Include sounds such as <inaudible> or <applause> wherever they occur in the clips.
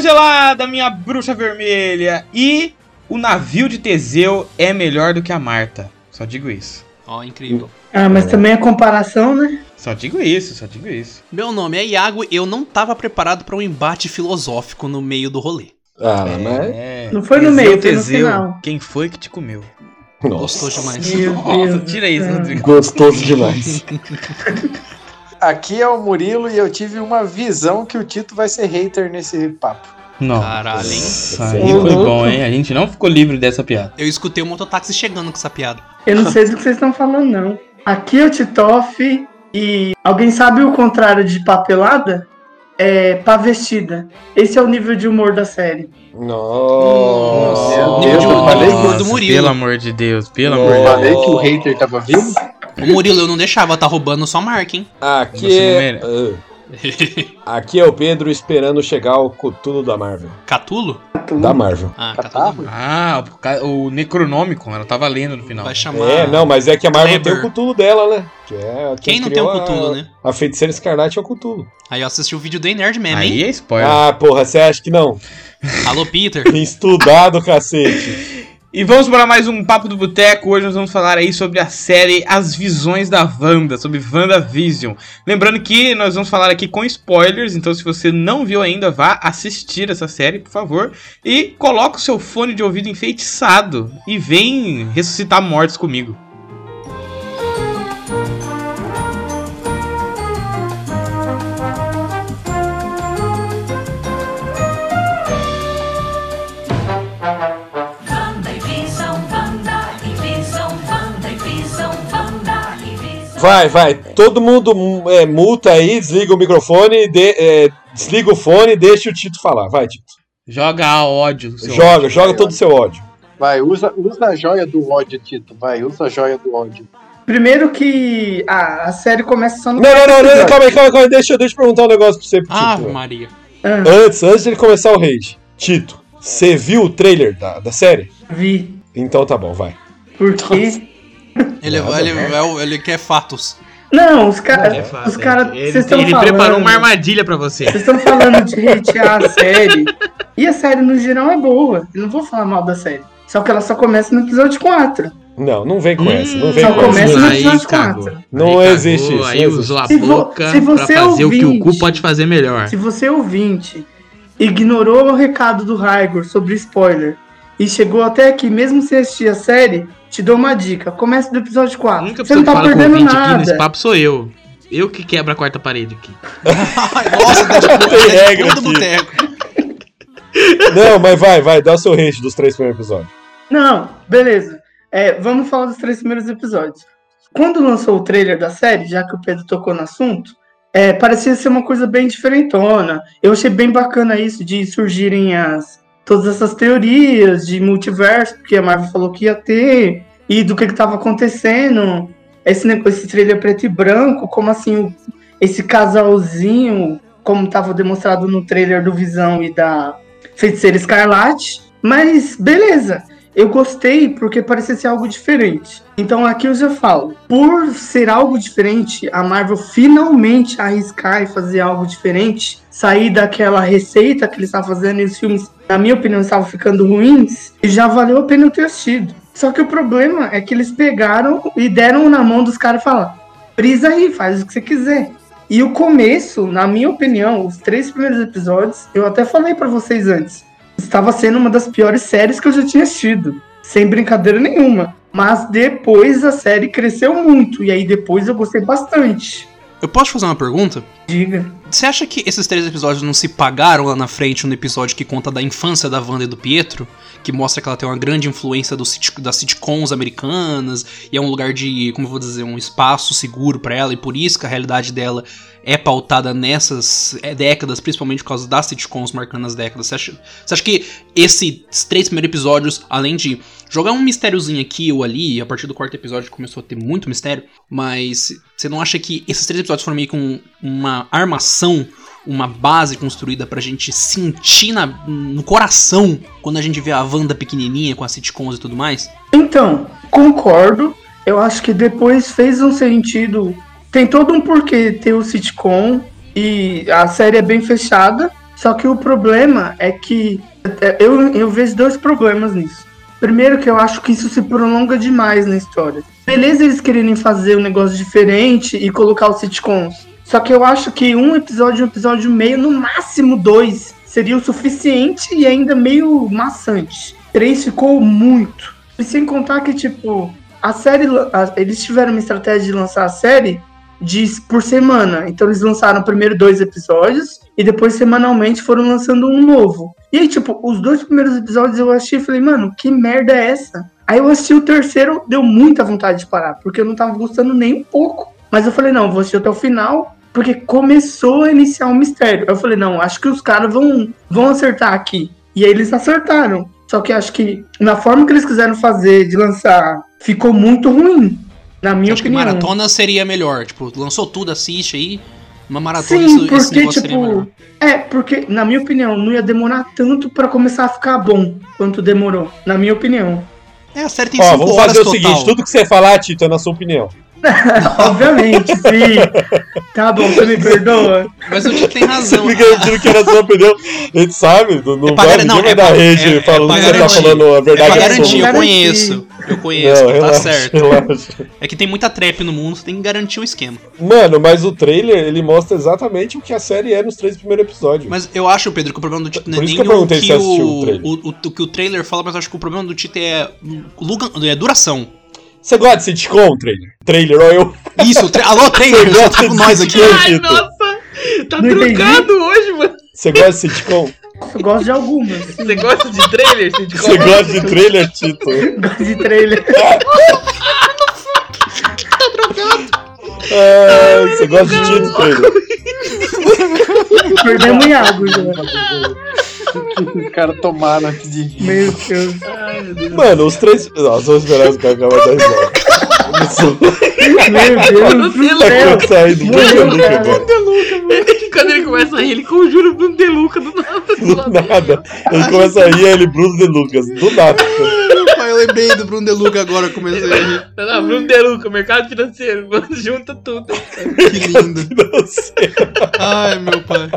gelada, minha bruxa vermelha. E o navio de Teseu é melhor do que a Marta. Só digo isso. Ó, oh, incrível. Ah, mas também é comparação, né? Só digo isso, só digo isso. Meu nome é Iago e eu não tava preparado para um embate filosófico no meio do rolê. Ah, é, mas... Não foi no meio, foi no final. Quem foi que te comeu? Nossa. Gostoso demais. Meu Nossa, Deus tira isso. Rodrigo. Gostoso demais. <laughs> Aqui é o Murilo e eu tive uma visão que o Tito vai ser hater nesse papo. Não. Caralho, hein? Isso aí foi bom, hein? A gente não ficou livre dessa piada. Eu escutei o mototáxi chegando com essa piada. Eu não sei do que vocês estão falando, não. Aqui é o Titoff e alguém sabe o contrário de papelada? É pavestida. Esse é o nível de humor da série. Nossa. Nível Deus, de eu humor falei, do Murilo. Pelo amor de Deus, pelo Não. amor de eu Deus. falei que o hater tava vindo. O Murilo, eu não deixava, tá roubando sua marca, hein? Aqui é... Ah. <laughs> Aqui é o Pedro esperando chegar o Cthulhu da Marvel. Catulo? Da Marvel. Ah? Catulo. Ah, o o Necronômico, ela tava lendo no final. Vai chamar. É, não, mas é que a Marvel Kleber. tem o Cthulhu dela, né? Que é Quem não tem um Cthulhu, a- né? A feiticeira escarlate é o Cthulhu. Aí eu assisti o vídeo do Nerd mesmo, hein? Aí é spoiler. Ah, porra, você acha que não? Alô, Peter. Tem <laughs> estudado, cacete. E vamos para mais um Papo do Boteco. Hoje nós vamos falar aí sobre a série As Visões da Wanda, sobre WandaVision. Lembrando que nós vamos falar aqui com spoilers, então se você não viu ainda, vá assistir essa série, por favor. E coloca o seu fone de ouvido enfeitiçado e vem ressuscitar mortos comigo. Vai, vai. Todo mundo é, multa aí, desliga o microfone, de- é, desliga o fone e deixa o Tito falar. Vai, Tito. Joga a ódio. seu Joga, ódio. joga todo o seu ódio. Vai, usa, usa a joia do ódio, Tito. Vai, usa a joia do ódio. Primeiro que a, a série começa só no. Não, não, não, não, calma aí, calma aí, calma aí. Deixa, eu- deixa eu perguntar um negócio pra você, pro Ah, Tito. Maria. Ah, Antes, antes de ele começar o rage. Tito, você viu o trailer da, da série? vi. Então tá bom, vai. Porque. Ele, Nada, ele, né? é o- ele quer fatos. Não, os caras. É os caras. é. Ele, ele falando. preparou uma armadilha pra você. Vocês estão falando de hatear a série. E a série, no geral, é boa. Eu não vou falar mal da série. Só que ela só começa no episódio 4. Não, não vem com Hum, essa, não vem só com começa essa. no Aí episódio cagou. 4. Não Aí existe cagou, isso, Aí usou a Se vo- boca se pra você fazer o que o cu ouvinte- pode fazer melhor. Se você ouvinte ignorou o recado do Raigor sobre spoiler e chegou até aqui, mesmo sem assistir a série, te dou uma dica. Comece do episódio 4. A única Você não tá perdendo ouvinte aqui nesse nada. papo sou eu. Eu que quebro a quarta parede aqui. Nossa, tá de Tem regra do aqui. boteco. Não, mas vai, vai, dá o seu rage dos três primeiros episódios. Não, beleza. É, vamos falar dos três primeiros episódios. Quando lançou o trailer da série, já que o Pedro tocou no assunto, é, parecia ser uma coisa bem diferentona. Eu achei bem bacana isso de surgirem as todas essas teorias de multiverso, porque a Marvel falou que ia ter, e do que estava acontecendo. Esse, esse trailer preto e branco, como assim, esse casalzinho, como estava demonstrado no trailer do Visão e da Feiticeira Escarlate. Mas beleza, eu gostei porque parecia ser algo diferente. Então aqui eu já falo, por ser algo diferente, a Marvel finalmente arriscar e fazer algo diferente, sair daquela receita que eles estavam fazendo e os filmes, na minha opinião, estavam ficando ruins, e já valeu a pena eu ter assistido. Só que o problema é que eles pegaram e deram na mão dos caras e falaram: brisa aí, faz o que você quiser. E o começo, na minha opinião, os três primeiros episódios, eu até falei pra vocês antes, estava sendo uma das piores séries que eu já tinha assistido. Sem brincadeira nenhuma. Mas depois a série cresceu muito. E aí depois eu gostei bastante. Eu posso fazer uma pergunta? Diga. Você acha que esses três episódios não se pagaram lá na frente no episódio que conta da infância da Wanda e do Pietro? Que mostra que ela tem uma grande influência do das sitcoms americanas e é um lugar de, como eu vou dizer, um espaço seguro pra ela e por isso que a realidade dela é pautada nessas é, décadas, principalmente por causa das sitcoms marcando as décadas. Você acha, você acha que esses três primeiros episódios, além de jogar um mistériozinho aqui ou ali, a partir do quarto episódio começou a ter muito mistério, mas você não acha que esses três episódios foram meio que um- uma armação, uma base construída pra gente sentir na- no coração quando a gente vê a Wanda pequenininha com as sitcoms e tudo mais? Então, concordo. Eu acho que depois fez um sentido. Tem todo um porquê ter o sitcom. E a série é bem fechada. Só que o problema é que é, eu, eu vejo dois problemas nisso. Primeiro que eu acho que isso se prolonga demais na história. Beleza eles quererem fazer um negócio diferente e colocar os sitcoms. Só que eu acho que um episódio, um episódio meio, no máximo dois, seria o suficiente e ainda meio maçante. Três ficou muito. E sem contar que, tipo, a série. a- eles tiveram uma estratégia de lançar a série de, por semana. Então eles lançaram primeiro dois episódios e depois semanalmente foram lançando um novo. E aí, tipo, os dois primeiros episódios eu assisti e falei, mano, que merda é essa? Aí eu assisti o terceiro, deu muita vontade de parar, porque eu não tava gostando nem um pouco. Mas eu falei, não, vou assistir até o final, porque começou a iniciar um mistério. Eu falei, não, acho que os caras vão, vão acertar aqui. E aí eles acertaram. Só que acho que na forma que eles quiseram fazer de lançar, ficou muito ruim. Na minha Acho que opinião. maratona seria melhor. Tipo, lançou tudo, assiste aí. Uma maratona, Sim, isso, esse porque, tipo. É, porque, na minha opinião, não ia demorar tanto pra começar a ficar bom quanto demorou. Na minha opinião. É, a série tem Ó, 5 vamos fazer o total. seguinte: tudo que você falar, Tito, é na sua opinião. <laughs> Obviamente, sim. Tá bom, você me perdoa. Mas o Tito tem razão. Fica garantindo que era a sua opinião. A gente sabe, não, É vai, gar- ninguém não, vai é dar pra- rage é- é falando que você tá falando a É pra verdade garantir, absoluta. eu Garantir. conheço. Eu conheço, Não, tá relaxa, certo. relaxa. É que tem muita trap no mundo, você tem que garantir o esquema. Mano, mas o trailer, ele mostra exatamente o que a série é nos três primeiros episódios. Mas eu acho, Pedro, que o problema do Tito não é Por isso nem que eu perguntei o se que o o, trailer. o, o- o que o trailer fala, mas eu acho que o problema do Tito é, é duração. Você gosta de sitcom, trailer? Trailer, ó, eu. Isso, tra alô, <laughs> trailer, você tá com nós aqui. Ai, nossa! Tá Não entendi. trucado hoje, mano. Você gosta de sitcom? Eu gosto de algumas. Você gosta de trailer? sitcom? Você gosta de trailer, Tito? Gosto de trailer. <laughs> Ah, você gosta de Tito, trailer? Perdemos em água já. <laughs> Os caras tomaram antes de vir. Meu Deus. Mano, os três. Nossa, vamos esperar os caras acabar da risada. Meu Deus do Tá céu. com saído do cara. Quando ele começa a rir, ele conjura o Bruno De Luca do nada. Do nada. Ele começa a rir, ele Bruno de Lucas. Do nada. Eu lembrei do Bruno De Luca agora, comecei a rir. Não, Bruno De Luca, mercado financeiro, mano, junta tudo. Que lindo. Ai, meu pai.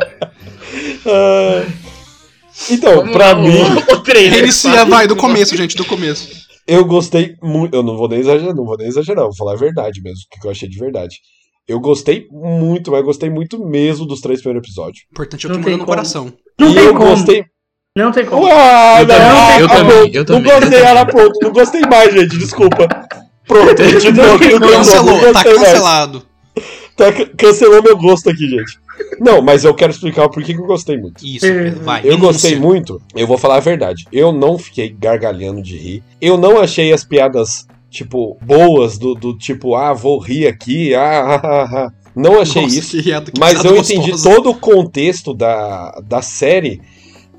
Ah. Então, Vamos pra lá, mim, O, o trailer. Reinicia, vai, do começo, gente, do começo. eu gostei muito. Eu não vou nem exagerar, não vou nem exagerar, vou falar a verdade mesmo, o que eu achei de verdade. Eu gostei muito, mas gostei muito mesmo dos três primeiros episódios. Importante é o que no coração. Não e tem eu como. gostei. Não tem como. Uau, Eu também, não, eu ah, também, não, eu também, Não gostei, eu ela pronto. Não gostei mais, gente, desculpa. Pronto, <laughs> a gente não, não, não, Cancelou, não tá gostei mais. cancelado. Tá, can- cancelou meu gosto aqui, gente. Não, mas eu quero explicar o porquê que eu gostei muito. Isso, Pedro, vai. Eu denúncia. gostei muito, eu vou falar a verdade. Eu não fiquei gargalhando de rir. Eu não achei as piadas, tipo, boas, do, do tipo, ah, vou rir aqui, ah, ah, ah, ah. Não achei Nossa, isso. que Mas eu gostosa. entendi todo o contexto da, da série.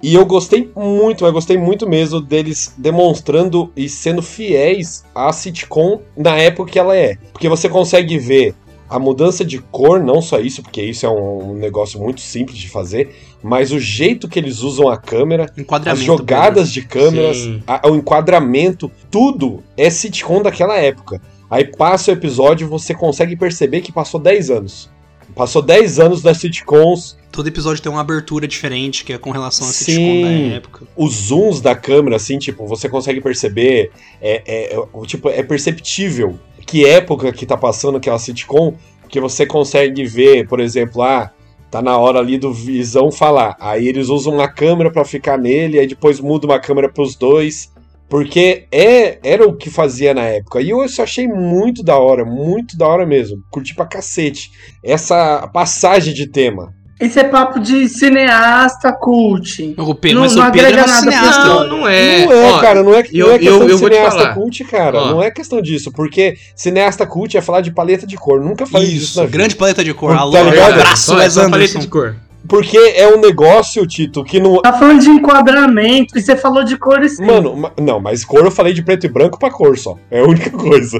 E eu gostei muito, mas gostei muito mesmo deles demonstrando e sendo fiéis à sitcom na época que ela é. Porque você consegue ver a mudança de cor, não só isso, porque isso é um, um negócio muito simples de fazer, mas o jeito que eles usam a câmera, as jogadas de câmeras, a- o enquadramento, tudo é sitcom daquela época. Aí passa o episódio, você consegue perceber que passou 10 anos. Passou 10 anos das sitcoms. Todo episódio tem uma abertura diferente, que é com relação a Sim. sitcom da época. os zooms da câmera, assim, tipo, você consegue perceber, é, é, é, tipo, é perceptível que época que tá passando aquela sitcom, porque você consegue ver, por exemplo, ah, tá na hora ali do Visão falar, aí eles usam uma câmera pra ficar nele, aí depois muda uma câmera pros dois, porque é, era o que fazia na época, e eu só achei muito da hora, muito da hora mesmo, curti pra cacete, essa passagem de tema. Isso é papo de cineasta cult. O Pedro, Não- mas não o Pedro é um cineasta. Não, não é. Não é, Ó, cara, não é, eu- não é questão eu- eu de cineasta cult, cara. Ó. Não é questão disso, porque cineasta cult é falar de paleta de cor. Nunca falei disso Isso, na vida. grande paleta de cor. Tá Alô, ligado? abraço, Wes só paleta Anderson. de cor. Porque é um negócio, Tito, que não. Tá falando de enquadramento e você falou de cores sim. Mano, ma- não, mas cor eu falei de preto e branco pra cor só. É a única <laughs> coisa.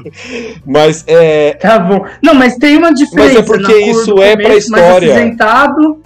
Mas é. Tá bom. Não, mas tem uma diferença. Mas é porque na cor isso do é pra começo, mais história.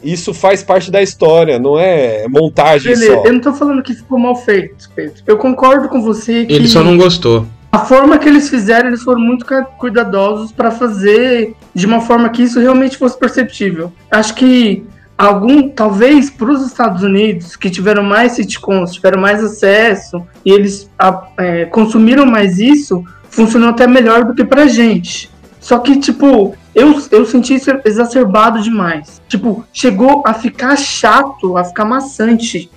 Isso faz parte da história, não é montagem Beleza, só. eu não tô falando que ficou mal feito, Pedro. Eu concordo com você que Ele só não gostou. a forma que eles fizeram, eles foram muito cuidadosos pra fazer de uma forma que isso realmente fosse perceptível. Acho que algum, talvez para os Estados Unidos, que tiveram mais sitcoms, tiveram mais acesso, e eles a- é, consumiram mais isso, funcionou até melhor do que pra gente. Só que, tipo, eu, eu senti isso exacerbado demais. Tipo, chegou a ficar chato, a ficar maçante.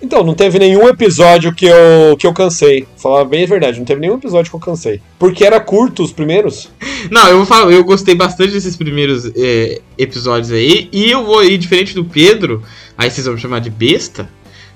Então, não teve nenhum episódio que eu, que eu cansei. Falar bem a verdade, não teve nenhum episódio que eu cansei. Porque era curto os primeiros. <laughs> Não, eu vou falar, eu gostei bastante desses primeiros é, episódios aí. E eu vou ir diferente do Pedro, aí vocês vão me chamar de besta.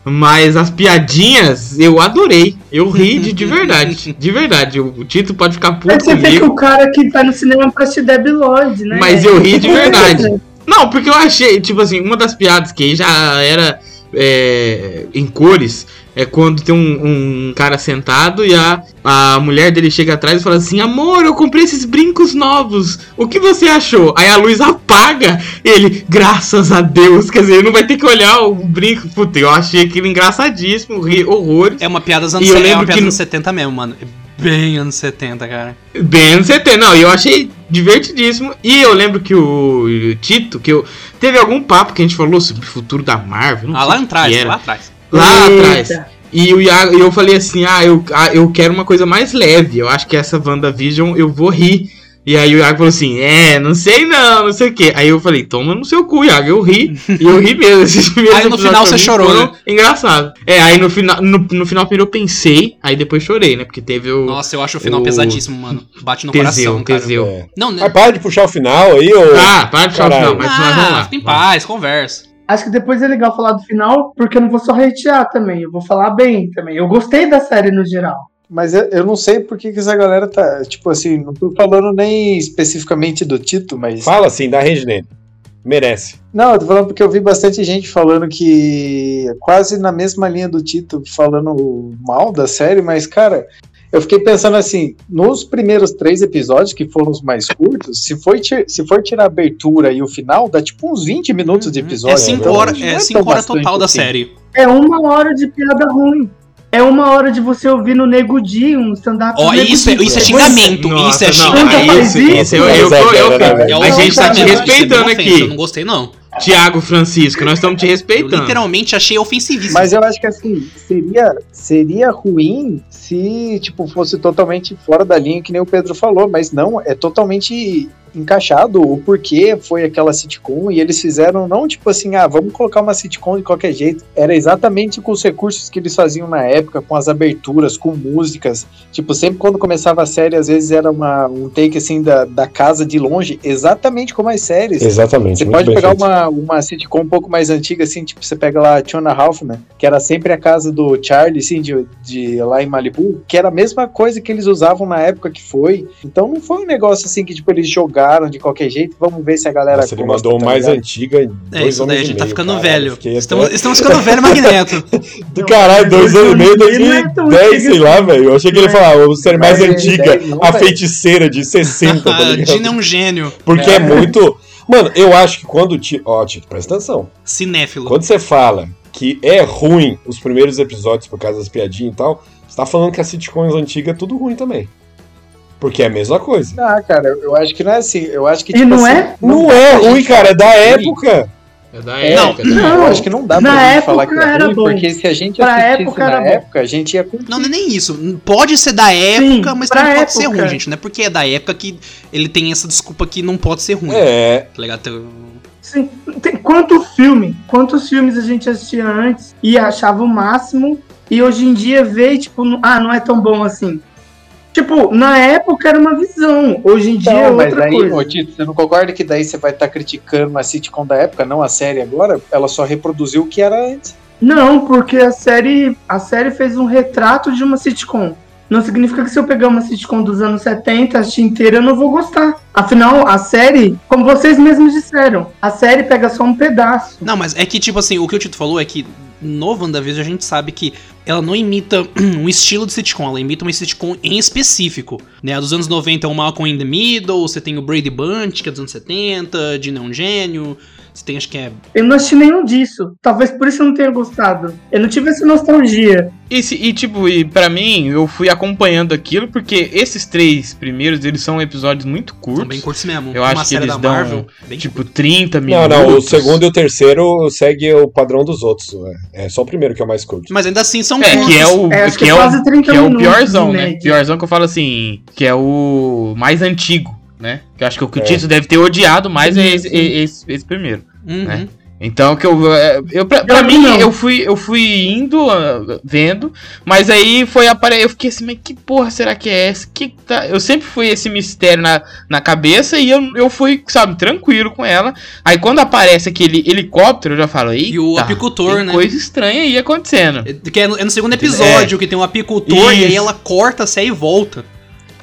Mas as piadinhas eu adorei. Eu ri de, de verdade. <laughs> De verdade. O Tito pode ficar Aí puto você vê que comigo. o cara que vai no cinema pra assistir Debbie Lloyd, né? Mas eu ri de <laughs> verdade. Não, porque eu achei, tipo assim, uma das piadas que já era é, em cores é quando tem um, um cara sentado e a, a mulher dele chega atrás e fala assim: Amor, eu comprei esses brincos novos. O que você achou? Aí a luz apaga. Ele, graças a Deus. Quer dizer, ele não vai ter que olhar o brinco. Puta, eu achei aquilo engraçadíssimo, ri horrores. É uma piada dos anos, é lembro uma piada que anos 70 mesmo, mano. Bem anos 70, cara. Bem anos 70. Não, e eu achei divertidíssimo. E eu lembro que o, o Tito, que eu. Teve algum papo que a gente falou sobre o futuro da Marvel. não Ah, sei lá atrás, lá atrás. Lá Eita. atrás. E o Iago, e eu falei assim: ah eu, ah, eu quero uma coisa mais leve. Eu acho que essa WandaVision eu vou rir. E aí o Iago falou assim: é, não sei não, não sei o que. Aí eu falei: toma no seu cu, Iago. Eu ri. e eu ri mesmo. <laughs> Esses Aí no episódios final você chorou, né? Engraçado. É, aí no final, no, no final primeiro eu pensei, aí depois chorei, né? Porque teve o. Nossa, eu acho o final o- pesadíssimo, mano. Bate no Teseu, coração, cara. Teseu. É. Não, né? Mas para de puxar o final aí, ô. Tá, para de falar o final, mas nós vamos Ah, lá. fica em paz, conversa. Acho que depois é legal falar do final, porque eu não vou só hatear também, eu vou falar bem também. Eu gostei da série no geral. Mas eu, eu não sei por que, que essa galera tá. Tipo assim, não tô falando nem especificamente do Tito, mas. Fala assim, da Reginene. Merece. Não, eu tô falando porque eu vi bastante gente falando que. Quase na mesma linha do Tito, falando mal da série, mas, cara. Eu fiquei pensando assim, nos primeiros três episódios, que foram os mais curtos, se for, se for tirar a abertura e o final, dá tipo uns 20 minutos de episódio. É 5 verdade. horas, Não é cinco horas total da assim. série. É uma hora de piada ruim. É uma hora de você ouvir no Nego Di, um stand-up. Ó, Nego isso é, isso é xingamento, Nossa, isso é não, xingamento. isso, isso? eu, eu, eu, eu- É a gente tá te é respeitando aqui. Eu não gostei, não. Tiago Francisco, nós estamos te Eu respeitando. literalmente achei ofensivíssimo. Mas eu acho que assim, seria, seria ruim se tipo, fosse totalmente fora da linha, que nem o Pedro falou, mas não, é totalmente encaixado o porquê foi aquela sitcom e eles fizeram não tipo assim, ah, vamos colocar uma sitcom de qualquer jeito. Era exatamente com os recursos que eles faziam na época, com as aberturas, com músicas. Tipo, sempre quando começava a série, às vezes era uma, um take assim da, da casa de longe, exatamente como as séries. Exatamente. Você pode pegar feito. uma, uma sitcom um pouco mais antiga, assim, tipo, você pega lá a Tiona Halfman, que era sempre a casa do Charlie, assim, de, de lá em Malibu, que era a mesma coisa que eles usavam na época que foi. Então não foi um negócio assim que, tipo, eles jogaram de qualquer jeito, vamos ver se a galera Nossa, ele mandou tá o mais ligado? antiga. É, isso daí a gente tá meio, ficando caralho. velho. Fiquei até- Estamos, estamos ficando velho, Magneto. <laughs> Do caralho, dois anos e meio, Não é tão 2010, antiga sei lá, velho. Eu achei que ele ia falar, o ser mais é antiga, 10 não, a velho. feiticeira de 60, tá A <laughs> ligado? Dina é um gênio. Porque é muito. Mano, eu acho que quando. Ti... Ó, Tito, presta atenção. Cinéfilo. Quando você fala que é ruim os primeiros episódios por causa das piadinhas e tal, você tá falando que as sitcoms antigas é tudo ruim também. Porque é a mesma coisa. Ah, cara, eu acho que não é assim. Eu acho que, E não assim, é? Não dá é ruim, cara, é da época. É da É, época. não, né? eu acho que não dá pra gente época falar que é era ruim, bom. porque se a gente Pra assistisse época na época, a gente ia curtir. Não, não é nem isso. Pode ser da época, mas pra também pode ser época. ruim, gente. Não é porque é da época que ele tem essa desculpa que não pode ser ruim. É. Tá ligado? Então, Sim. Tem, quanto filme, quantos filmes a gente assistia antes e achava o máximo, e hoje em dia vê, e, tipo, não- ah, não é tão bom assim. Tipo, na época era uma visão, hoje em dia é Então, mas outra aí, coisa. você não concorda que daí você vai estar criticando a sitcom da época, não a série agora? Ela só reproduziu o que era antes. Não, porque a série, a série fez um retrato de uma sitcom. Não significa que se eu pegar uma sitcom dos anos 70, assistir inteira, eu não vou gostar. Afinal, a série, como vocês mesmos disseram, a série pega só um pedaço. Não, mas é que, tipo assim, o que o Tito falou é que no WandaVision a gente sabe que ela não imita <clears throat> um estilo de sitcom, ela imita uma sitcom em específico. Né? A dos anos 90 é o Malcolm in the Middle, você tem o Brady Bunch, que é dos anos 70, Dina é um gênio. Você tem, acho que é. Eu não assisti nenhum disso. Talvez por isso eu não tenha gostado. Eu não tive essa nostalgia. E, se- e, tipo, e pra mim, eu fui acompanhando aquilo, porque esses três primeiros, eles são episódios muito São curtos. bem curtos mesmo. Eu Uma acho que eles da dão, Marvel. Tipo, 30 Não, minutos. não, o segundo e o terceiro segue o padrão dos outros. É, é só o primeiro que é o mais curto. Mas ainda assim são É, curtos. que é o, É, que que é quase o, 30 que é o piorzão, né? Piorzão que eu falo assim, que é o mais antigo, né? Que eu acho que o que o É. Tito deve ter odiado mais é esse, esse, esse primeiro. Uhum. né? Então que eu, é, eu pra, pra Eu mim não. eu fui eu fui indo ah, vendo, mas aí foi apare eu fiquei assim, mas que porra será que é essa? Que tá? Eu sempre fui esse mistério na, na cabeça e eu, eu fui, sabe, tranquilo com ela. Aí quando aparece aquele helicóptero, eu já falo, E o apicultor, tem né? coisa estranha aí acontecendo. Que é no, é no segundo episódio que tem um apicultor e aí Isso. ela corta, sai e volta.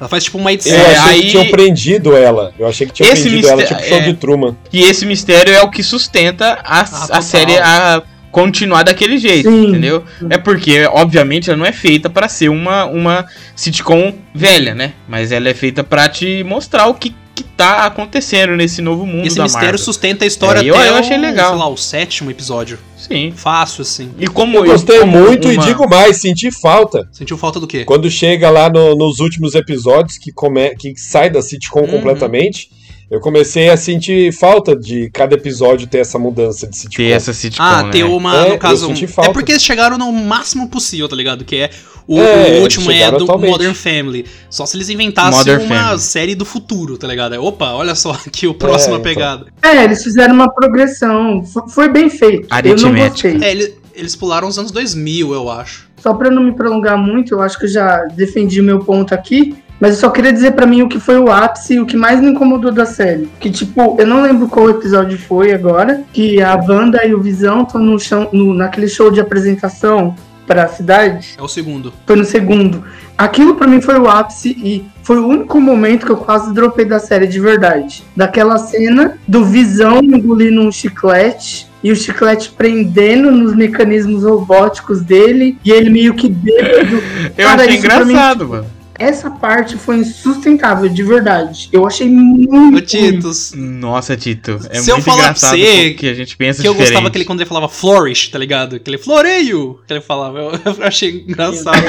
Ela faz tipo uma edição. Eu achei aí- que tinham prendido ela. Eu achei que tinham Esse prendido ela, mistério- tipo show é. de Truman. E esse mistério é o que sustenta a, Ah, a série a continuar daquele jeito, Sim. entendeu? É porque, obviamente, ela não é feita pra ser uma, uma sitcom velha, né? Mas ela é feita pra te mostrar o que, que tá acontecendo nesse novo mundo Esse da mistério Marvel. sustenta a história É, eu- até eu achei o, legal. sei lá, o sétimo episódio. Sim. Fácil, assim. E como Eu gostei como muito e uma- digo mais, senti falta. Sentiu falta do quê? Quando chega lá no- nos últimos episódios, que, come, que sai da sitcom Uhum. completamente, eu comecei a sentir falta de cada episódio ter essa mudança de sitcom. ter essa sitcom, Ah, né? ter uma, É, no eu caso. senti um- falta. É porque eles chegaram no máximo possível, tá ligado? Que é. O, É, o último eles é do atualmente. Modern Family. Só se eles inventassem Modern uma Family. série do futuro, tá ligado? É, Opa, olha só <laughs> aqui o próxima então. pegada. É, eles fizeram uma progressão. Fo- Foi bem feito. Eu não Aritmética. gostei. É, ele- eles pularam os anos 2000, eu acho. Só pra não me prolongar muito, eu acho que eu já defendi o meu ponto aqui. Mas eu só queria dizer pra mim o que foi o ápice e o que mais me incomodou da série. Que, tipo, eu não lembro qual episódio foi agora. Que a Wanda e o Visão estão no chão, no, naquele show de apresentação pra cidade. É o segundo. Foi no segundo. Aquilo pra mim foi o ápice e foi o único momento que eu quase dropei da série de verdade. Daquela cena do Visão engolindo um chiclete e o chiclete prendendo nos mecanismos robóticos dele e ele meio que bêbado. <laughs> Eu Cara, achei mim, engraçado, tipo, mano. Essa parte foi insustentável, de verdade. Eu achei muito. Titos, Nossa, Tito. É Se eu muito falar pra você que a gente pensa que eu diferente. gostava que ele quando ele falava flourish, tá ligado? Aquele floreio que ele falava. Eu, <laughs> eu achei engraçado. <laughs>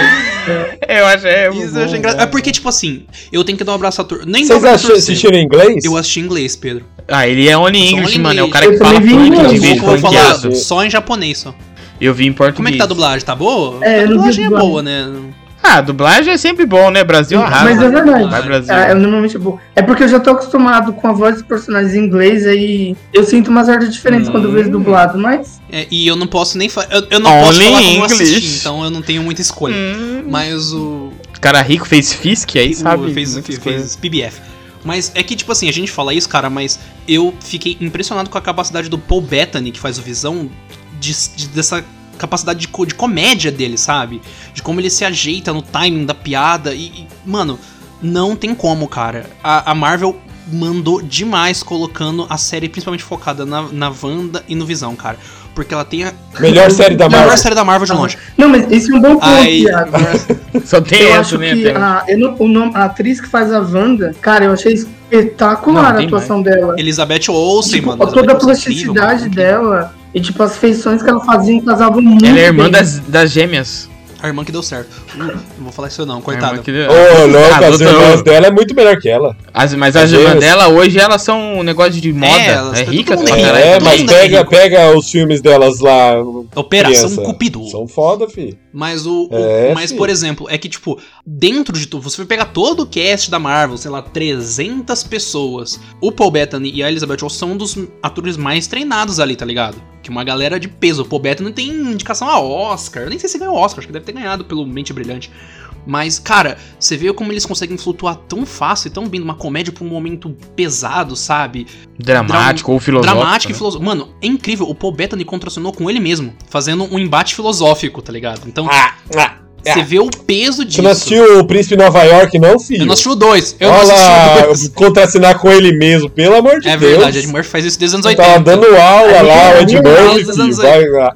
Eu achei. É, Isso bom, eu achei engraçado. né? É porque, tipo assim, eu tenho que dar um abraço a tur... Nem Vocês assistiram em inglês? Eu assisti em inglês, Pedro. Ah, ele é only English, only mano. É o cara que Eu fala também vi fluente inglês. em Eu vez de vou falar só em japonês só. Eu vi em português. Como é que tá a dublagem? Tá boa? É, a eu dublagem é boa, né? Ah, dublagem é sempre bom, né? Brasil arrasa. Mas é verdade. Vai, Brasil. É, é normalmente bom. É porque eu já tô acostumado com a voz dos personagens em inglês, aí eu sinto uma certa diferença quando eu vejo Hum. dublado, mas. É, e eu não posso nem fa... eu, eu não posso Only falar como eu English. assisti, então eu não tenho muita escolha. Hum. Mas o, Cara rico fez Fisk aí, sabe? o fez, muitas fez, coisas. fez PBF. Mas é que, tipo assim, a gente fala isso, cara, mas eu fiquei impressionado com a capacidade do Paul Bettany, que faz o Visão, de, de- dessa capacidade de, co- de comédia dele, sabe? De como ele se ajeita no timing da piada e, e, mano, não tem como, cara. A, a Marvel mandou demais colocando a série principalmente focada na, na Wanda e no Visão, cara. Porque ela tem a Melhor série da melhor Marvel. série da Marvel de longe. Não, mas esse é um bom ponto, Aí, Thiago. <laughs> Só tem Eu essa, acho né? que até. a, eu o nome- a atriz que faz a Wanda, cara, eu achei espetacular Não, a atuação dela. Elizabeth Olsen, Tipo, mano. toda a Elizabeth Olsen é incrível, plasticidade mano. dela e, tipo, as feições que ela fazia casavam muito. Ela é irmã bem. das, das gêmeas. A irmã que deu certo. Uh, não vou falar isso não, coitada. que deu- Ô, louco, Ah, as irmãs dela é muito melhor que ela. As, mas as As irmãs gêmeas. dela hoje elas são um negócio de moda. elas É, tão rica todo pra mundo caralho. É, mas é pega, rico. pega os filmes delas lá. Operação criança. Cupido. São foda, fi. Mas o. o- É, mas, sim. por exemplo, é que, tipo, dentro de tudo, você vai pegar todo o cast da Marvel, sei lá, 300 pessoas. O Paul Bettany e a Elizabeth Olsen são um dos atores mais treinados ali, tá ligado? Que uma galera de peso. O Paul Bettany tem indicação a Oscar. Eu nem sei se ganhou Oscar, acho que deve ter ganhado pelo Mente Brilhante. Mas, cara, você vê como eles conseguem flutuar tão fácil e tão bem numa comédia pra um momento pesado, sabe? Dramático ou filosófico. Dramático e né? filosófico. Mano, é incrível. O Paul Bettany contracionou com ele mesmo, fazendo um embate filosófico, tá ligado? Então, Ah, ah. Você vê o peso Você disso. não assistiu o Príncipe Nova York, não, filho? Eu não assisti o 2. Eu Olha lá, dois. contracenar com ele mesmo, pelo amor de É Deus. verdade, Ed Murphy faz isso desde os anos Tava 80. dando aula lá, o Ed Desde Murphy, vai lá.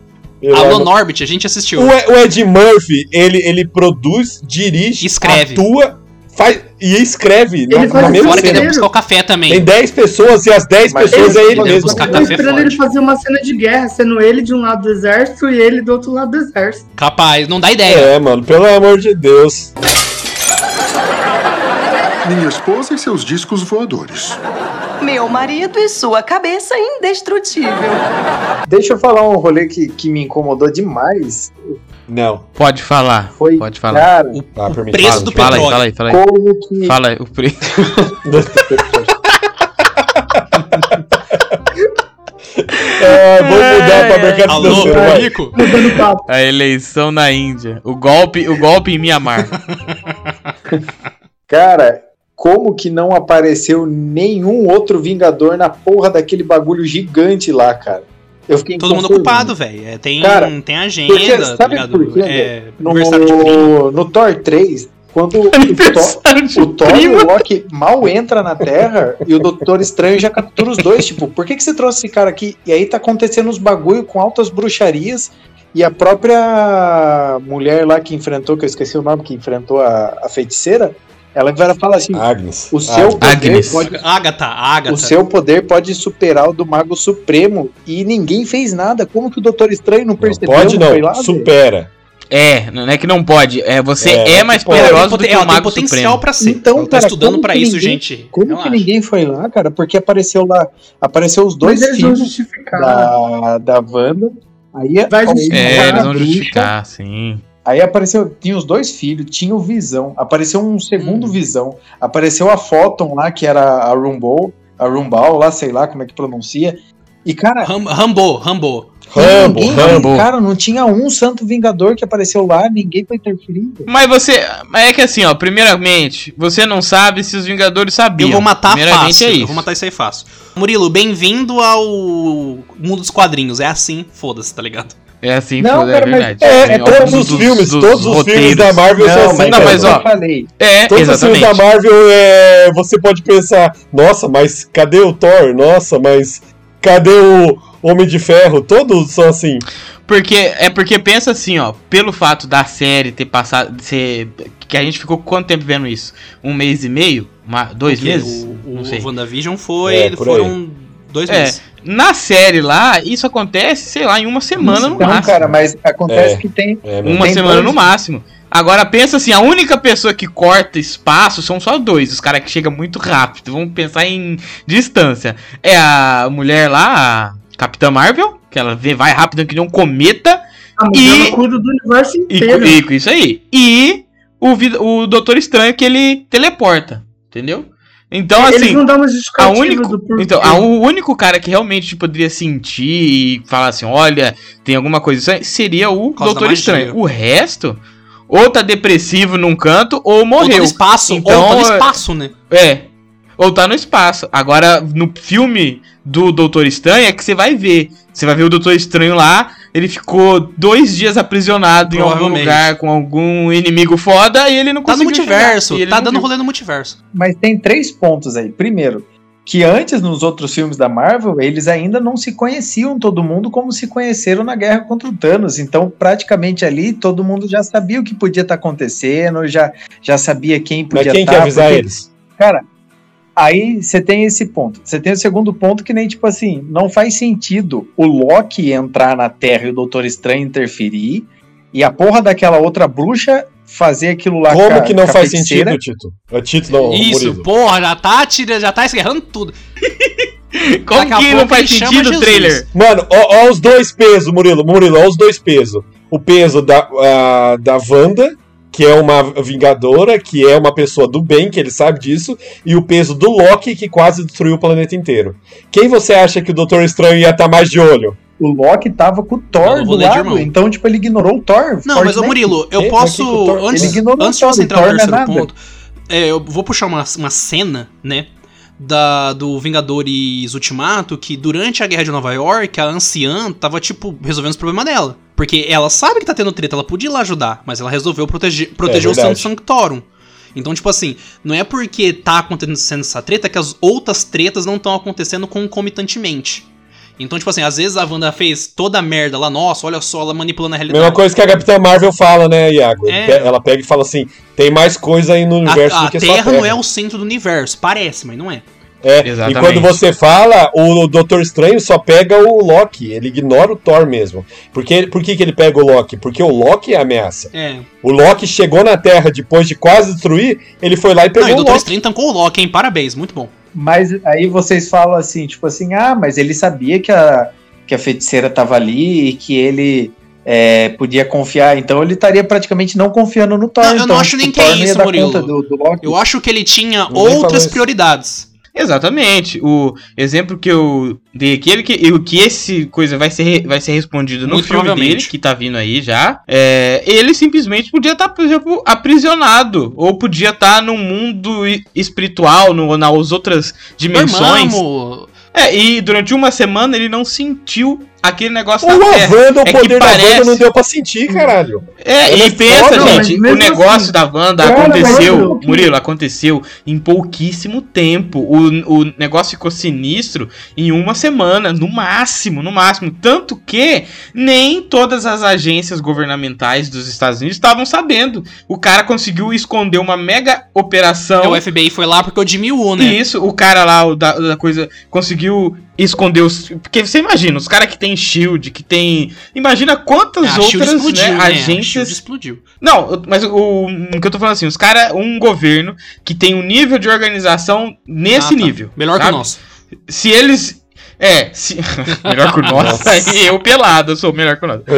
Amor- Norbit, a gente assistiu. O, o Ed Murphy, ele, ele produz, dirige, Escreve. atua, faz, e escreve na, Ele faz na mesma Fora que ele buscar o café também. Tem 10 pessoas e as 10 Mas pessoas ele- é ele ele mesmo. buscar Eu tô café esperando forte. ele fazer uma cena de guerra, sendo ele de um lado do exército e ele do outro lado do exército. Capaz, não dá ideia. É, mano, pelo amor de Deus. Minha esposa e seus discos voadores. Meu marido e sua cabeça indestrutível. Deixa eu falar um rolê que, que me incomodou demais. Não. Pode falar. Foi, Pode falar. cara, O, Ah, o preço Fala, do Fala aí, petróleo. fala aí, fala aí. como que... Fala aí, o preço. <laughs> É, vamos mudar pra mercado Alô. Rico? A eleição na Índia. O golpe, o golpe em Mianmar. <laughs> Cara, como que não apareceu nenhum outro Vingador na porra daquele bagulho gigante lá, cara? Eu fiquei Todo mundo ocupado, velho. É, tem, Cara, tem agenda, porque- tá sabe ligado? por quê, é, primo. No, no Thor 3, quando o o Thor e o Loki mal entra na Terra e o Doutor Estranho já captura os dois. Tipo, por que, que você trouxe esse cara aqui? E aí tá acontecendo uns bagulho com altas bruxarias. E a própria mulher lá que enfrentou, que eu esqueci o nome, que enfrentou a, a feiticeira, ela vai falar assim: Agnes. o seu Agnes. poder Agnes. pode Agatha, Agatha. o seu poder pode superar o do Mago Supremo e ninguém fez nada. Como que o Doutor Estranho não Não percebeu? pode foi não, lá, supera. É, não é que não pode. É, você É, é, que mais pode. Tem, poderoso do que o ela tem Mago potencial Supremo. pra ser. Então, ela tá cara, estudando que isso, ninguém- gente. Como Relaxa. que ninguém foi lá, cara? Porque apareceu lá, apareceu os dois filhos justificar. da, da Wanda. Aí, Vai aí. É, eles vão justificar, sim. Aí apareceu, tinha os dois filhos, tinha o Visão, apareceu um segundo Hum. Visão, apareceu a Photon lá, que era a Rumble, a Rumbal lá, sei lá como é que pronuncia. E, cara, Ram- Rambo, Rambo. Rambo, ninguém, Rambo. cara, não tinha um Santo Vingador que apareceu lá, ninguém foi interferindo. Mas você. Mas é que assim, ó, primeiramente, você não sabe se os Vingadores sabiam. Eu vou matar Primeiramente fácil. é eu isso. vou matar isso aí fácil. Murilo, bem-vindo ao mundo dos quadrinhos. É assim, foda-se, tá ligado? É assim, Não, foda, cara, é verdade. É, Tem todos os dos- filmes, dos todos os filmes roteiros. da Marvel são Não, assim, mas, Não, mas, eu ó, falei, É, Todos os filmes exatamente. da Marvel, é, você pode pensar, nossa, mas cadê o Thor? Nossa, mas cadê o Homem de Ferro? Todos são assim. Porque é porque pensa assim, ó, pelo fato da série ter passado, ser que a gente ficou quanto tempo vendo isso? Um mês e meio, Uma- dois Porque meses, O, não o sei. WandaVision foi. É, por aí. foram dois É, meses. Na série lá, isso acontece, sei lá, em uma semana no Então, máximo. cara, mas acontece É. que tem. É. Uma tem semana dois- no máximo. Agora pensa assim, a única pessoa que corta espaço são só dois, os caras que chegam muito rápido. Vamos pensar em distância. É a mulher lá, a Capitã Marvel, que ela vê, vai rápido que nem um cometa. A E- cuida do universo E, inteiro. e com isso aí. E o, o Doutor Estranho que ele teleporta. Entendeu? Então, Eles assim. não dão uma A único, do porquê. então, a- o único cara que realmente poderia sentir e falar assim: olha, tem alguma coisa estranha, seria o Doutor. Estranho. O resto, ou tá depressivo num canto, ou Ou tá morreu. no espaço, Então, ou tá no é- espaço, né? É. Ou tá no espaço. Agora, no filme do Doutor Estranho, é que você vai ver. Você vai ver o Doutor Estranho lá. Ele ficou dois dias aprisionado em algum lugar com algum inimigo foda e ele não Tá no conseguiu multiverso, chegar, e ele tá dando viu. rolê no multiverso. Mas tem três pontos aí. Primeiro, que antes nos outros filmes da Marvel, eles ainda não se conheciam todo mundo como se conheceram na guerra contra o Thanos. Então, praticamente ali, todo mundo já sabia o que podia estar acontecendo, já, já sabia quem Mas podia quem estar. quer avisar porque- eles? Cara, aí você tem esse ponto. Você tem o segundo ponto que nem, tipo assim, não faz sentido o Loki entrar na Terra e o Doutor Estranho interferir, e a porra daquela outra bruxa fazer aquilo lá com Como a- que não faz feiticeira. sentido, Tito? É Tito não, Isso, Murilo. porra, já tá tirando, já tá esguerrando tudo. <laughs> Como Daqui que não faz sentido o trailer? Mano, ó, ó os dois pesos, Murilo. Murilo, ó os dois pesos. O peso da, a, da Wanda, que é uma vingadora, que é uma pessoa do bem, que ele sabe disso, e o peso do Loki, que quase destruiu o planeta inteiro. Quem você acha que o Doutor Estranho ia estar mais de olho? O Loki tava com o Thor do de lado, então, tipo, ele ignorou o Thor. Não, mas ô. Murilo, eu É, posso. o Thor- Antes, antes de o você Thor, entrar no o Thor não é terceiro nada. ponto, é, eu vou puxar uma, uma cena, né? Da, do Vingadores Ultimato, que durante a guerra de Nova York, a anciã tava, tipo, resolvendo os problemas dela. Porque ela sabe que tá tendo treta, ela podia ir lá ajudar, mas ela resolveu proteger, proteger o verdade. Santo Sanctorum. Então, tipo assim, não é porque tá acontecendo essa treta que as outras tretas não estão acontecendo concomitantemente. Então, tipo assim, às vezes a Wanda fez toda a merda lá, nossa, olha só, ela manipulando a realidade. Mesma coisa que a Capitã Marvel fala, né, Iago? É. Ela pega e fala assim: tem mais coisa aí no universo a, do a que Terra, só a Terra. não é o centro do universo, parece, mas não é. É, Exatamente. E quando você fala, o Doutor Estranho só pega o Loki, ele ignora o Thor mesmo. Porque, por que, que ele pega o Loki? Porque o Loki é a ameaça. É. O Loki chegou na Terra depois de quase destruir, ele foi lá e Não, pegou e o o Doutor Loki. Estranho tancou o Loki, hein? Parabéns, muito bom. Mas aí vocês falam assim, tipo assim, ah, mas ele sabia que a, que a feiticeira tava ali e que ele é, podia confiar, então ele estaria praticamente não confiando no Thor. Não, eu não então, acho nem o que é não isso, Murilo. Do, do. Eu acho que ele tinha Ninguém outras isso. prioridades. Exatamente. O exemplo que eu dei aqui, ele que, o que esse coisa vai ser, vai ser respondido no Muito filme dele, que tá vindo aí já. É, ele simplesmente podia estar, por exemplo, aprisionado. Ou podia estar no mundo i- espiritual, no, nas outras dimensões. Dormamos. É, e durante uma semana ele não sentiu aquele negócio Ou da. Wanda, o É que poder da parece- Wanda não deu pra sentir, caralho. É, Ela e pensa, gente, o negócio assim- da Wanda Cara, aconteceu, mas- Murilo, aconteceu em pouquíssimo tempo. O, o negócio ficou sinistro em uma semana, no máximo, no máximo. Tanto que nem todas as agências governamentais dos Estados Unidos estavam sabendo. O cara conseguiu esconder uma mega operação. O FBI foi lá porque o Jimmy Woo, né? Isso, o cara lá, o da, da coisa, conseguiu esconder os. Porque você imagina, os caras que tem Shield, que tem. Imagina quantas É, a Shield outras explodiu, né, né? A Shield agências. explodiu. Não, mas o, o que eu tô falando assim, os caras, um governo que tem um nível de organização nesse Ah, tá. nível. Melhor que sabe? o nosso. Se eles. É, se... <laughs> melhor que o nosso. Aí eu pelado, eu sou melhor que o nosso. <laughs>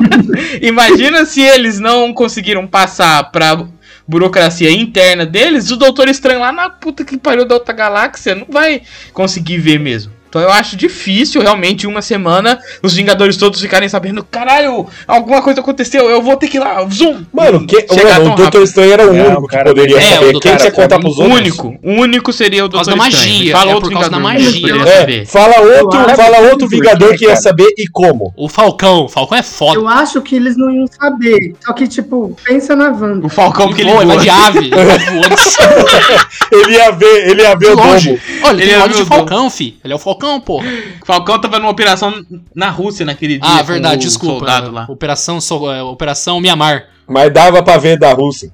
<laughs> Imagina se eles não conseguiram passar pra burocracia interna deles, o Doutor Estranho lá na puta que pariu da outra galáxia não vai conseguir ver mesmo. Então eu acho difícil, realmente, uma semana, os Vingadores todos ficarem sabendo, caralho, alguma coisa aconteceu, eu vou ter que ir lá, zoom! Mano, que, Chegar mano, o Doutor Estranho era o único que cara, poderia é, o saber. Quem cara, você contar pros O outros? único, o único seria o Por causa Doutor da Estranho. magia, Fala é outro por causa da Vingador que magia. É, saber. fala outro, Eu fala que outro Vingador que ia saber e como. O Falcão. O Falcão é foda. Eu acho que eles não iam saber. Só que, tipo, pensa na Wanda. O Falcão que ele voa, ele voa. é de ave. <laughs> Ele ia ver, ele ia ver o longe. domo. Olha, Ele é olhos de meu Falcão, fi. Ele é o Falcão, pô. O Falcão tava numa operação na Rússia naquele dia. Ah, com verdade, o desculpa. soldado lá. Operação, so- é, Operação Mianmar. Mas dava pra ver da Rússia.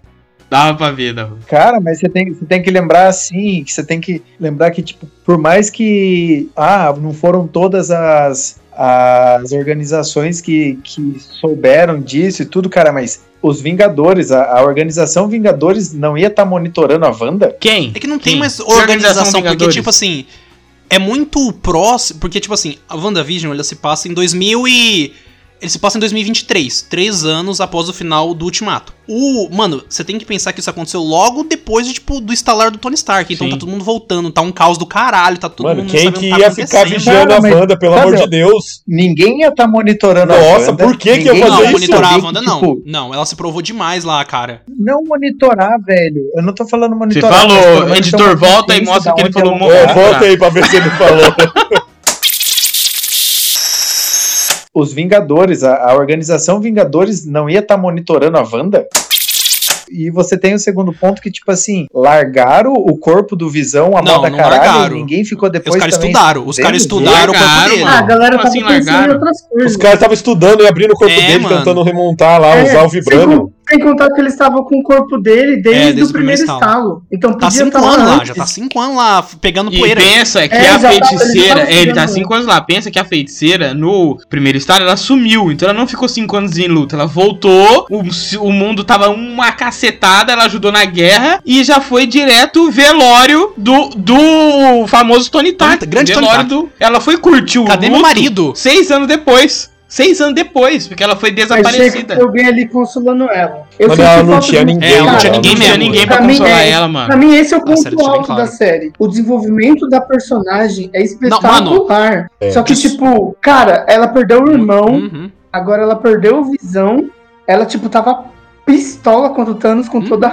Dava pra ver, dava. Cara, mas você tem, você tem que lembrar assim, que você tem que lembrar que, tipo, por mais que. Ah, não foram todas as, as organizações que, que souberam disso e tudo, cara, mas os Vingadores, a, a organização Vingadores não ia estar monitorando a Wanda? Quem? É que não tem Quem? mais organização organização, porque, tipo assim, é muito próximo. Porque, tipo assim, a WandaVision ela se passa em 2000 e. Ele se passa em 2023, três anos após o final do Ultimato. O. Mano, você tem que pensar que isso aconteceu logo depois de, tipo, do instalar do Tony Stark. Então Sim. tá todo mundo voltando, tá um caos do caralho, tá todo Mano, mundo quem sabendo o que tá ia ficar vigiando Cara, a Wanda, pelo sabe, amor de Deus? Ninguém ia estar monitorando a Nossa, Wanda. por que que ia ninguém fazer Não, isso? monitorar a Ninguém, Wanda tipo, não. Não, ela se provou demais lá, cara. Não monitorar, velho. Eu não tô falando Você monitorar. pelo falou, editor, volta e mostra que ele falou É, tá. volta aí pra ver se ele falou. Os Vingadores, a, a organização Vingadores não ia estar monitorando a Wanda? E você tem o segundo ponto que, tipo assim, largaram o corpo do Visão a Não, moda não caralho largaram. e ninguém ficou depois Os caras estudaram, os caras estudaram o corpo dele. Ah, a galera tava assim pensando em largaram? outras coisas. Os caras estavam estudando e abrindo o corpo É, dele, mano. tentando remontar lá, É, usar o con- sem contar que eles estavam com o corpo dele desde, É, desde o primeiro primeiro estalo. Então Tá podia cinco estar anos lá, antes. já tá cinco anos lá pegando E poeira. pensa que É, a ele já feiticeira, tava é, ele tá. 5 anos lá. Pensa que a feiticeira, no primeiro estado, ela sumiu. Então ela não ficou 5 anos em luta. Ela voltou, o, o mundo tava uma cacetada, ela ajudou na guerra e já foi direto velório do, do famoso Tony Stark. Tony- grande Tony velório Stark. do. Ela foi curtir o Cadê meu luto marido? Seis anos depois. Seis anos depois, porque ela foi desaparecida. ter alguém ali consolando ela. Eu Mas ela não tinha ninguém, É, não tinha ninguém não tinha mesmo. ninguém pra Pra consolar é- ela, mano. Pra mim, esse é o ponto bem alto claro. da série. O desenvolvimento da personagem é espetacular. É. Só que, tipo, cara, ela perdeu o irmão, Uhum. agora ela perdeu o visão. Ela, tipo, tava pistola contra o Thanos com Hum. toda a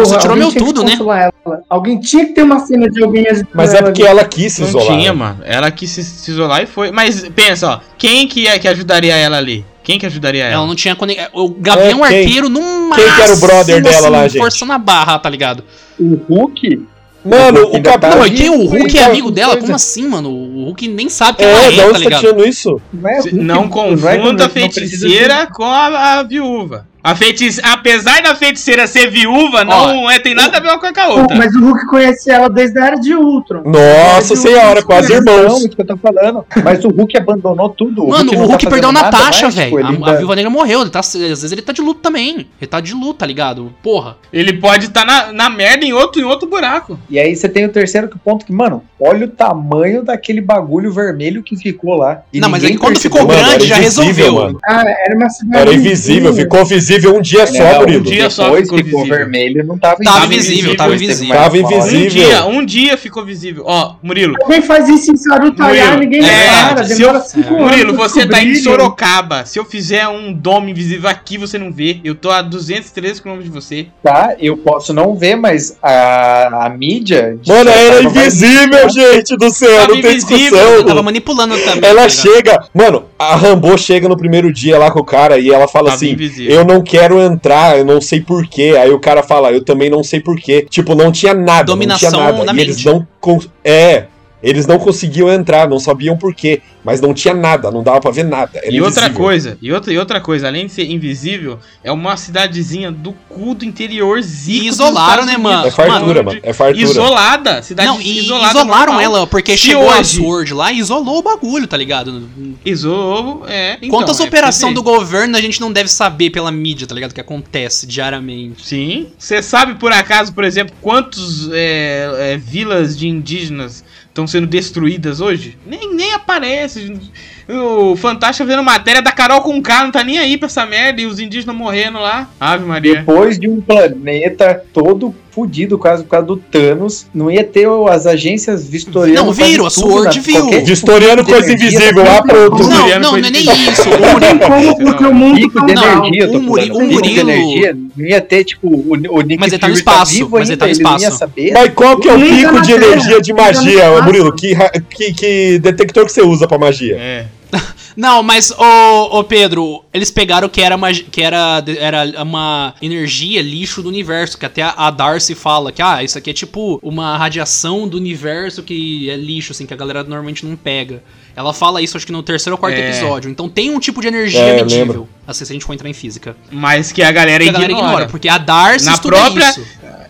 razão. Você tirou meu tudo, né? Ela. Alguém tinha que ter uma cena de alguém ajudando Mas é ela porque ela quis se Não isolar. tinha, né? mano. Ela quis se, se isolar e foi. Mas pensa, ó. Quem que, é, que ajudaria ela ali? Quem que ajudaria ela? Ela não tinha conexão. O Gavião É, quem- Arqueiro no máximo. quem que era o brother dela lá, gente? Forçando a barra, tá ligado? O Hulk, Mano, o ainda Capitão. tá Não, quem? O Hulk é amigo dela? Como assim, mano? O Hulk nem sabe quem ela É, é, da tá onde você tá ligado? tirando isso? Não, é Hulk, Não não é- confunda não a feiticeira com a, a viúva. A feitice... Apesar da feiticeira ser viúva, não é, tem nada a ver uma coisa com a outra. Mas o Hulk conhece ela desde a era de Ultron. Nossa o senhora, Hulk quase conhece- Não, irmãos. isso que eu tô falando. Mas o Hulk abandonou tudo. Mano, não o tá Hulk perdeu a fazendo nada Natasha, mais, velho. tipo, ele A, a ainda- Viúva Negra morreu. Ele tá, às vezes ele tá de luto também. Ele tá de luto, tá ligado? Porra. Ele pode estar na, na merda em outro, em outro buraco. E aí você tem o terceiro que- ponto que, mano, olha o tamanho daquele bagulho vermelho que ficou lá. E não, mas ninguém aí quando percebeu. ficou Mano, grande já invisível, resolveu. mano. Ah, era uma cidade. Era invisível, ficou visível um dia só, Não, Murilo. um dia só Depois ficou ficou visível. vermelho, não tava Tava invisível, invisível, tava invisível. Tava hora. Um Invisível. dia, um dia ficou visível. Ó, Murilo. Alguém faz isso em Sarutaiá, Murilo, ninguém é, demora eu- cinco anos. Murilo, você tá em. Sorocaba. Se eu fizer um dome invisível aqui, você não vê. Eu tô a 213 km de você. Tá, eu posso não ver, mas a, a mídia. de Mano, certa era invisível, gente do céu, Tava não tem invisível, Eu tava discussão. manipulando também. Ela tá ligado? chega. Mano, a Rambo chega no primeiro dia lá com o cara e ela fala Tava assim: invisível. Eu não quero entrar, eu não sei porquê. Aí o cara fala, eu também não sei porquê. Tipo, não tinha nada. Dominação não tinha nada. na e eles mente. não. cons- É. Eles não conseguiam entrar, não sabiam porquê. Mas não tinha nada, não dava pra ver nada. Era E outra invisível. coisa, e outra, e outra coisa, além de ser invisível, é uma cidadezinha do cu do interiorzinho. E isolaram, né, mano? É fartura, Mano, mano. É fartura. Isolada, cidade Não, e isolada. isolaram normal. ela, porque Se chegou a hoje- Sword lá e isolou o bagulho, tá ligado? Isolou, é. Então, Quantas é, operações do governo a gente não deve saber pela mídia, tá ligado? Que acontece diariamente. Sim. Você sabe, por acaso, por exemplo, quantos é, é, vilas de indígenas estão sendo destruídas hoje? Nem, nem aparece. O Fantástico vendo matéria da Carol com K, não tá nem aí pra essa merda. E os indígenas morrendo lá. Ave Maria. Depois de um planeta todo fudido quase por causa do Thanos, não ia ter as agências vistoriando. Não, viram, a Sword né? viu. Qualquer tipo Vistoriano de coisa invisível, tá ah, pronto. Não, Não, Murilo não, não é nem isso. <laughs> O Não Murilo, porque o mundo Pico tá de mal. energia, o Muri- falando. o Pico de Murilo- energia, não ia ter, tipo, o, o Nick Mas ele tá no Fury espaço, mas ele tá no não espaço. Mas qual que é o tá pico na de energia de tá magia. Murilo? Que, que, que detector que você usa pra magia? É. <laughs> Não, mas, ô, ô Pedro, eles pegaram que era, magi- que era, era uma energia lixo do universo, que até a- Darcy fala que, ah, isso aqui é tipo uma radiação do universo que é lixo, assim, que a galera normalmente não pega. Ela fala isso, acho que no terceiro ou quarto É. episódio. Então tem um tipo de energia É, medível. Assim, se a gente for entrar em física. Mas que a galera Que a galera ignora. ignora, porque a Darcy Na estuda própria- isso.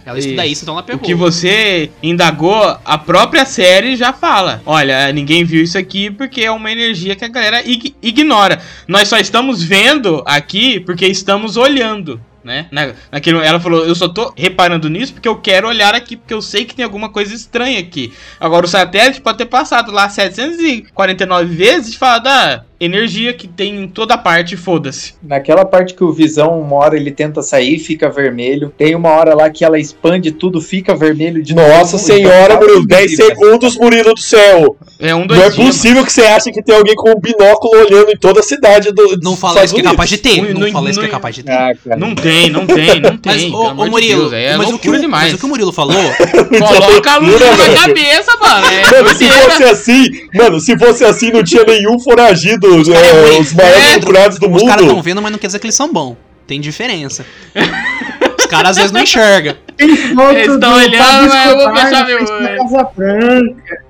Ela estuda isso, então ela O pegou. que você indagou, a própria série já fala. Olha, ninguém viu isso aqui porque é uma energia que a galera ig- ignora. Nós só estamos vendo aqui porque estamos olhando. Né? Na, naquele, ela falou, eu só tô reparando nisso porque eu quero olhar aqui, porque eu sei que tem alguma coisa estranha aqui. Agora o satélite pode ter passado lá 749 vezes e falado, ah, energia que tem em toda parte, foda-se. Naquela parte que o Visão, uma hora ele tenta sair, fica vermelho. Tem uma hora lá que ela expande tudo, fica vermelho de Nossa novo. senhora, Então, Murilo, 10 invisível. segundos, Murilo do céu. É um dois Não é dias, possível que você ache que tem alguém com um binóculo olhando em toda a cidade do. Não fala isso que é capaz de ter. Não- Não, não- fala isso que é capaz de ter. Ah, cara. Não tem, não tem, não <laughs> tem. Mas, pelo ô, Murilo, Deus, é mas, o que, demais. mas o que o Murilo falou <laughs> <laughs> Coloca a luz na cabeça, mano. É Mano, se fosse assim, mano, se fosse assim, não tinha nenhum foragido, caras é é, os maiores É, procurados do Os caras estão mundo. vendo, mas não quer dizer que eles são bons. Tem diferença. Os caras às vezes não enxergam. Eles tão do olhando, mas eu vou fechar meu da olho. Casa Branca.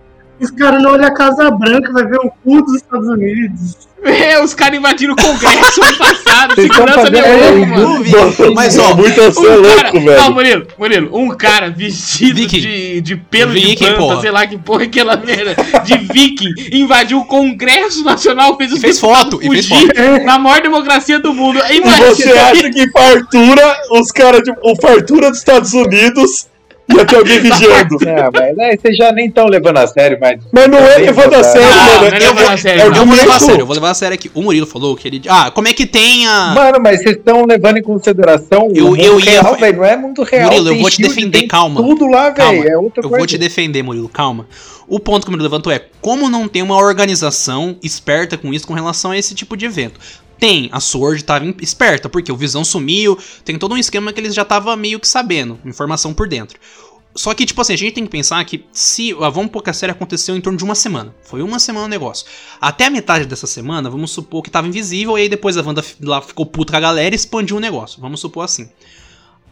Os caras não olham a Casa Branca, vai ver o cu dos Estados Unidos. É, os caras invadiram o Congresso ano passado. Segurança nenhuma, É, Mas, ó, muito você é Um louco, cara, não, velho. Murilo, Murilo, um cara vestido de, de pelo Viking, de planta, porra. sei lá que porra é aquela merda, de viking, invadiu o Congresso Nacional, fez os E fez foto, e fez fugir na maior democracia do mundo. E Imagina, você acha que fartura, os caras de. O fartura dos Estados Unidos ia ter alguém vigiando. Não, <laughs> mas aí vocês já nem estão levando a sério, mas. Mas não é levando a sério, Não, mano. não é É, levando a sério, é. Eu vou levar a sério, eu vou levar a sério aqui. O Murilo falou que ele. Ah, como é que tem a. Mano, mas vocês estão levando em consideração Eu- o mundo eu ia- real, velho. Não é mundo real. Murilo, eu vou te defender, tem calma. Tudo lá, velho. É outra Eu coisa. vou te defender, Murilo, calma. O ponto que o Murilo levantou é como não tem uma organização esperta com isso com relação a esse tipo de evento. Tem, a Sword tava esperta, porque o Visão sumiu, tem todo um esquema que eles já tava meio que sabendo, informação por dentro. Só que, tipo assim, a gente tem que pensar que se. ah, Vamos a série aconteceu em torno de uma semana. Foi uma semana o negócio. Até a metade dessa semana, vamos supor que tava invisível, e aí depois a Wanda lá ficou puta com a galera e expandiu o negócio. Vamos supor assim.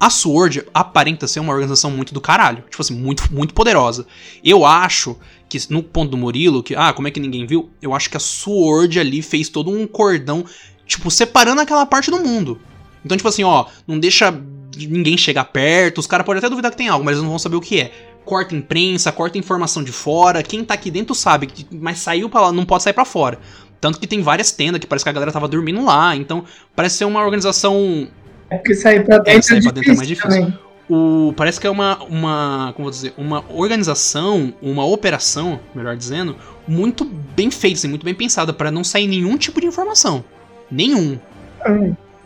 a SWORD aparenta ser uma organização muito do caralho. Tipo assim, muito, muito poderosa. Eu acho que, no ponto do Murilo, que, ah, como é que ninguém viu? Eu acho que a SWORD ali fez todo um cordão, tipo, separando aquela parte do mundo. Então, tipo assim, ó, não deixa ninguém chegar perto, os caras podem até duvidar que tem algo, mas eles não vão saber o que é. Corta imprensa, corta informação de fora, quem tá aqui dentro sabe, que- mas saiu pra lá, não pode sair pra fora. Tanto que tem várias tendas que parece que a galera tava dormindo lá, então parece ser uma organização É porque sair pra dentro é, sair pra dentro é mais difícil difícil. também. o parece que é uma uma como vou dizer uma organização uma operação melhor dizendo muito bem feita assim, muito bem pensada para não sair nenhum tipo de informação nenhum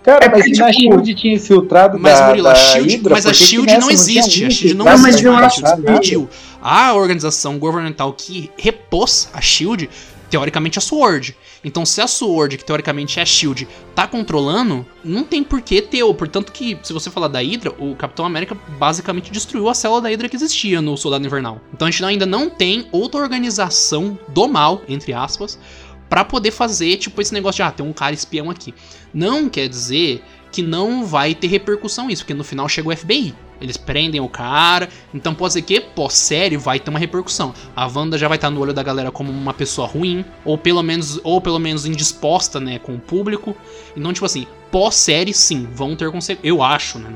Cara, É mas na tipo, Shield tinha infiltrado mas da, Murilo, a da Shield Hydra, mas a Shield não existe a Shield não Não, mas existe eu mais, a acho Shield explodiu a organização governamental que repôs a Shield teoricamente a Sword. Então, se a Sword, que teoricamente é a Shield, tá controlando, não tem por que ter. Portanto, que se você falar da Hydra, o Capitão América basicamente destruiu a célula da Hydra que existia no Soldado Invernal. Então, a gente ainda não tem outra organização do mal, entre aspas, pra poder fazer, tipo, esse negócio de, ah, tem um cara espião aqui. Não quer dizer que não vai ter repercussão isso, porque no final chega o FBI. Eles prendem o cara, então pode ser que pós-série vai ter uma repercussão. A Wanda já vai estar no olho da galera como uma pessoa ruim, ou pelo menos, ou pelo menos indisposta, né, com o público. Então, tipo assim, pós-série sim, vão ter consequências. Eu acho, né,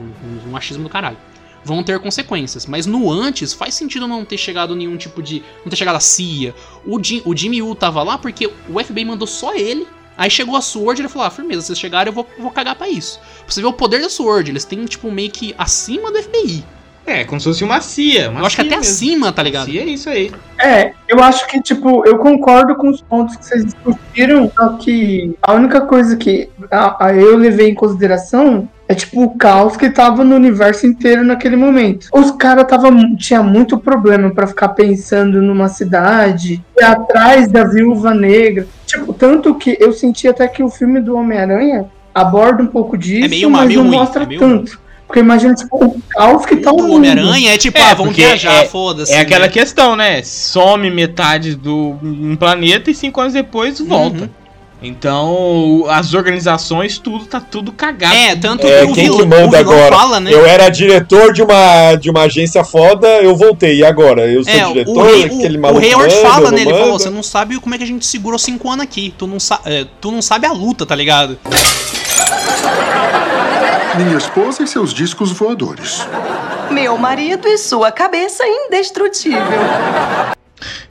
um achismo do caralho. Vão ter consequências, mas no antes faz sentido não ter chegado nenhum tipo de. Não ter chegado a CIA. O, Jim, o Jimmy Woo tava lá porque o FBI mandou só ele Aí chegou a Sword e ele falou: Ah, firmeza, vocês chegaram, eu vou, vou cagar pra isso. Pra você ver o poder da Sword, eles têm, tipo, meio que acima do FBI. É, como se fosse uma CIA. Uma eu acho que CIA até mesmo. acima, tá ligado? CIA é isso aí. É, eu acho que, tipo, eu concordo com os pontos que vocês discutiram, só que a única coisa que a, a eu levei em consideração é, tipo, o caos que tava no universo inteiro naquele momento. Os caras tava tinha muito problema pra ficar pensando numa cidade, e atrás da viúva negra. Tipo, tanto que eu senti até que o filme do Homem-Aranha aborda um pouco disso, É meio ma- mas meio não ruim, mostra é meio tanto. Porque imagina, tipo, o caos que tá o O mundo. Homem-Aranha é tipo, É, ah, vamos viajar, é- foda-se. É aquela né? questão, né? Some metade do um planeta e cinco anos depois volta. Uhum. Então, as organizações, tudo tá tudo cagado. É, tanto É, que o quem vilão, que manda o vilão agora? fala, né? Eu era diretor de uma, de uma agência foda, eu voltei. E agora? Eu sou É, diretor? o, rei, aquele o, o maluco Hayward manda, fala, né? Ele falou: você não sabe como é que a gente segurou cinco anos aqui. Tu não, sa é, tu não sabe a luta, tá ligado? Minha esposa e seus discos voadores. Meu marido e sua cabeça indestrutível.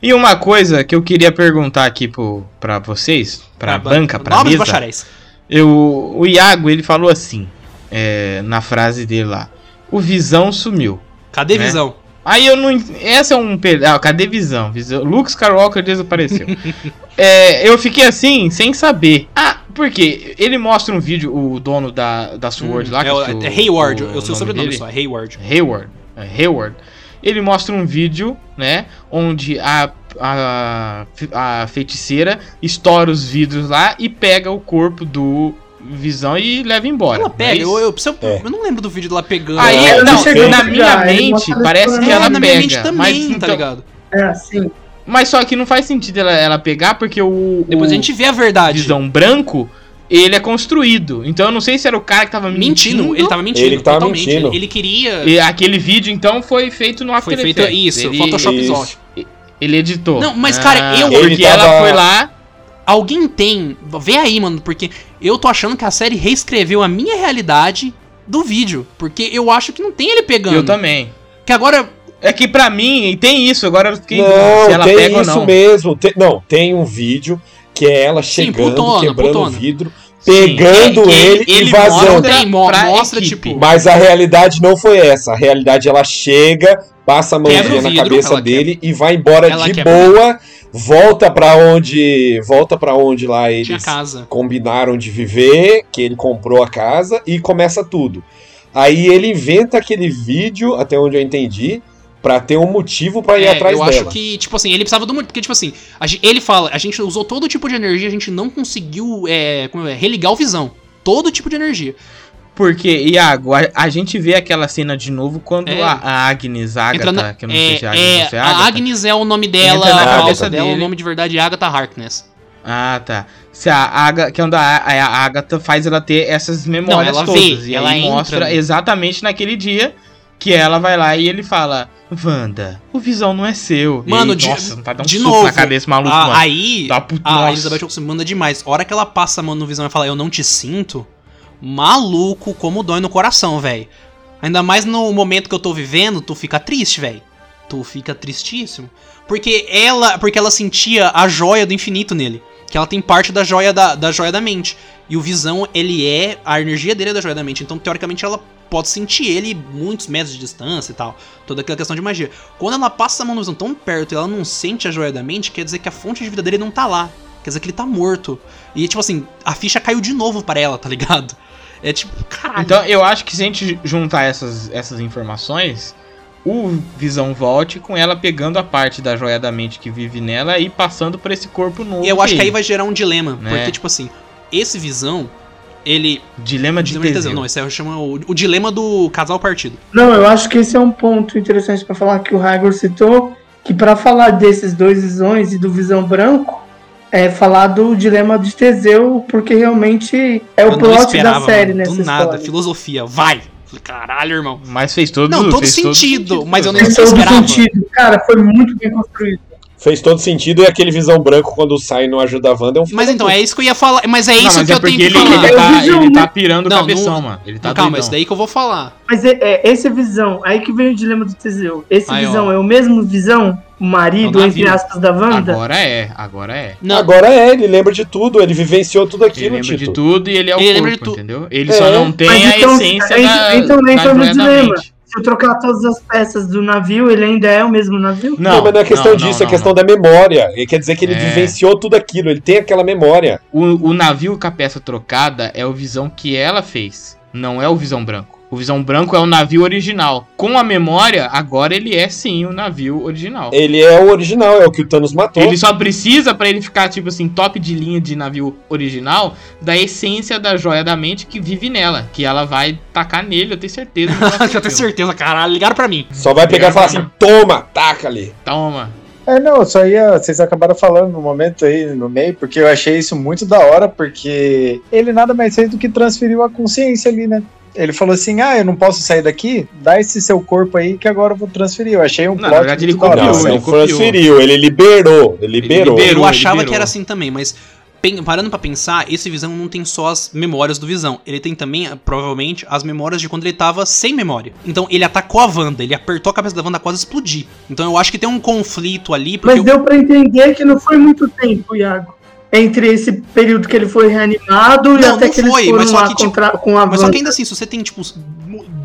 E uma coisa que eu queria perguntar aqui pro, pra vocês, pra, banca, pra Nobres mesa. bacharéis. Eu, o Iago, ele falou assim, é, na frase dele lá. O Visão sumiu. Cadê Né? visão? Aí eu não. Essa é um pedaço. Ah, cadê visão? visão? Luke Skywalker desapareceu. <laughs> É, eu fiquei assim, sem saber. Ah, por quê? Ele mostra um vídeo, o dono da, da Sword lá. é, que o- o- é Hayward, o eu sei o nome sobrenome dele. só, é Hayward. Hayward. É, Hayward. Ele mostra um vídeo, né? Onde a, a, a feiticeira estoura os vidros lá e pega o corpo do Visão e leva embora. Ela não é pega, eu, eu, preciso- É. eu não lembro do vídeo dela pegando. Aí, É, eu não, não na minha ele mente, parece que É, ela na pega. minha mente também, mas, tá então- ligado? É assim. mas só que não faz sentido ela, ela pegar porque o, Depois o a gente vê a verdade. Visão branco, ele é construído. Então eu não sei se era o cara que tava mentindo. Mentindo, ele tava mentindo. Ele que tava totalmente. mentindo. Ele, queria. E aquele vídeo, então, foi feito no After Foi feito Effects. isso, ele, Photoshop isso. Zod. Ele editou. Não, mas, cara, eu- Porque Ele ela tava- foi lá... Alguém tem. Vê aí, mano, porque eu tô achando que a série reescreveu a minha realidade do vídeo. Porque eu acho que não tem ele pegando. Eu também. Que agora. É que pra mim, tem isso, agora eu fiquei Não, se ela tem pega isso ou não. mesmo. Tem- não, tem um vídeo que é ela Sim, chegando, putona, quebrando putona. o vidro, Sim, pegando é que ele, ele e vazando. mostra mostra, equipe. tipo. Mas a realidade não foi essa. A realidade ela chega, passa a Quebra mãozinha o na vidro, cabeça dele e vai embora Ela de quebra boa, volta pra onde, volta para onde lá eles casa. combinaram de viver, que ele comprou a casa e começa tudo. Aí ele inventa aquele vídeo, até onde eu entendi, pra ter um motivo pra ir É, atrás eu dela. acho que, tipo assim, ele precisava do muito. Porque, tipo assim, a ele fala, a gente usou todo tipo de energia, a gente não conseguiu é, como é, religar o visão. Todo tipo de energia. Porque, Iago, a, a gente vê aquela cena de novo quando É. a, a Agnes, Agatha, Entra na- que eu não sei se é é, Agnes ou se é a Agatha, Agnes é o nome dela, Entra na a cabeça cabeça dela, o nome de verdade é Agatha Harkness. Ah, tá. Se a Agatha, que é onde a, a a Agatha faz ela ter essas memórias ela todas. vê, e ela aí entra, mostra né? exatamente naquele dia que ela vai lá e ele fala: Wanda, o visão não é seu. Mano, aí, de- nossa, tá dando de novo, na cabeça maluco, Ah, mano. aí, Tá puto, a nossa. Elizabeth Olsen manda demais. A hora que ela passa a mão no visão e fala, eu não te sinto, maluco, como dói no coração, velho. Ainda mais no momento que eu tô vivendo, tu fica triste, velho. Tu fica tristíssimo. Porque ela, porque ela sentia a joia do infinito nele. Que ela tem parte da joia da, da joia da mente. E o visão, ele é. A energia dele é da joia da mente. Então, teoricamente, ela pode sentir ele muitos metros de distância e tal. Toda aquela questão de magia. Quando ela passa a mão no visão tão perto e ela não sente a joia da mente, quer dizer que a fonte de vida dele não tá lá. Quer dizer que ele tá morto. E, tipo assim, a ficha caiu de novo para ela, tá ligado? <laughs> É tipo, caralho. Então eu acho que se a gente juntar essas, essas informações, o Visão volte com ela pegando a parte da joia da mente que vive nela e passando por esse corpo novo. E eu acho que aí dele. vai gerar um dilema. Né? Porque, tipo assim, esse visão, ele. Dilema de Dilema Teseu. Não, esse aí chama o, o dilema do casal partido. Não, eu acho que esse é um ponto interessante pra falar que o Hagor citou, que pra falar desses dois visões e do visão branco, é falar do dilema de Teseu, porque realmente é o Eu plot esperava, da série mano, nessa Do nada, história. filosofia, vai! Caralho, irmão. Mas fez todo, Não, todo fez sentido, mas eu não- Fez Você todo esperava? sentido. Cara, foi muito bem construído. Fez todo sentido e aquele visão branco quando sai e não ajuda a Wanda é um Mas então, é isso que eu ia falar. Mas é Não, isso mas que é eu tenho porque que ele, falar. ele, tá, Visão, ele né? tá pirando o Não, cabeção, não- mano. Ele tá Calma, doidão. isso daí que eu vou falar. Mas é, é esse visão, aí que vem o dilema do Teseu. Esse Aí, visão ó. é o mesmo visão, o marido, É entre aspas, da Wanda? Agora é, agora é. Não, Agora é, ele lembra de tudo, ele vivenciou tudo Ele aquilo, lembra de Tito. tudo e ele é o Ele lembra corpo, de tudo. entendeu? Ele É. só não tem Mas a então- essência então- da, então nem da foi no joia da dilema. mente. Se eu trocar todas as peças do navio, ele ainda é o mesmo navio? Não, mas não é questão não, disso, não, é questão não. da memória. E quer dizer que ele É. vivenciou tudo aquilo, ele tem aquela memória. O, o navio com a peça trocada é o Visão que ela fez, não é o Visão Branco. O Visão Branco é o navio original. Com a memória, agora ele é sim o navio original. Ele é o original, é o que o Thanos matou. Ele só precisa, pra ele ficar, tipo assim, top de linha de navio original, da essência da joia da mente que vive nela. Que ela vai tacar nele, eu tenho certeza. <laughs> eu tenho certeza, caralho. Ligaram pra mim. Só vai pegar e falar assim: toma, taca ali. Toma. É, não, só ia. Vocês acabaram falando no momento aí, no meio, porque eu achei isso muito da hora, porque ele nada mais fez do que transferiu a consciência ali, né? Ele falou assim: ah, eu não posso sair daqui? Dá esse seu corpo aí que agora eu vou transferir. Eu achei um Não, na plot verdade, ele hora. Não, copiou, ele ele copiou. transferiu, ele liberou. Ele liberou. liberou. eu achava liberou. que era assim também, mas parando pra pensar, esse Visão não tem só as memórias do Visão. Ele tem também, eh, provavelmente, as memórias de quando ele tava sem memória. Então ele atacou a Wanda, ele apertou a cabeça da Wanda quase explodir. Então eu acho que tem um conflito ali, porque Mas deu pra entender que não foi muito tempo, Iago. Entre esse período que ele foi reanimado e Não, até não que eles foi, foram mas só que, tipo, contra- com a Mas só que ainda assim, se você tem, tipo,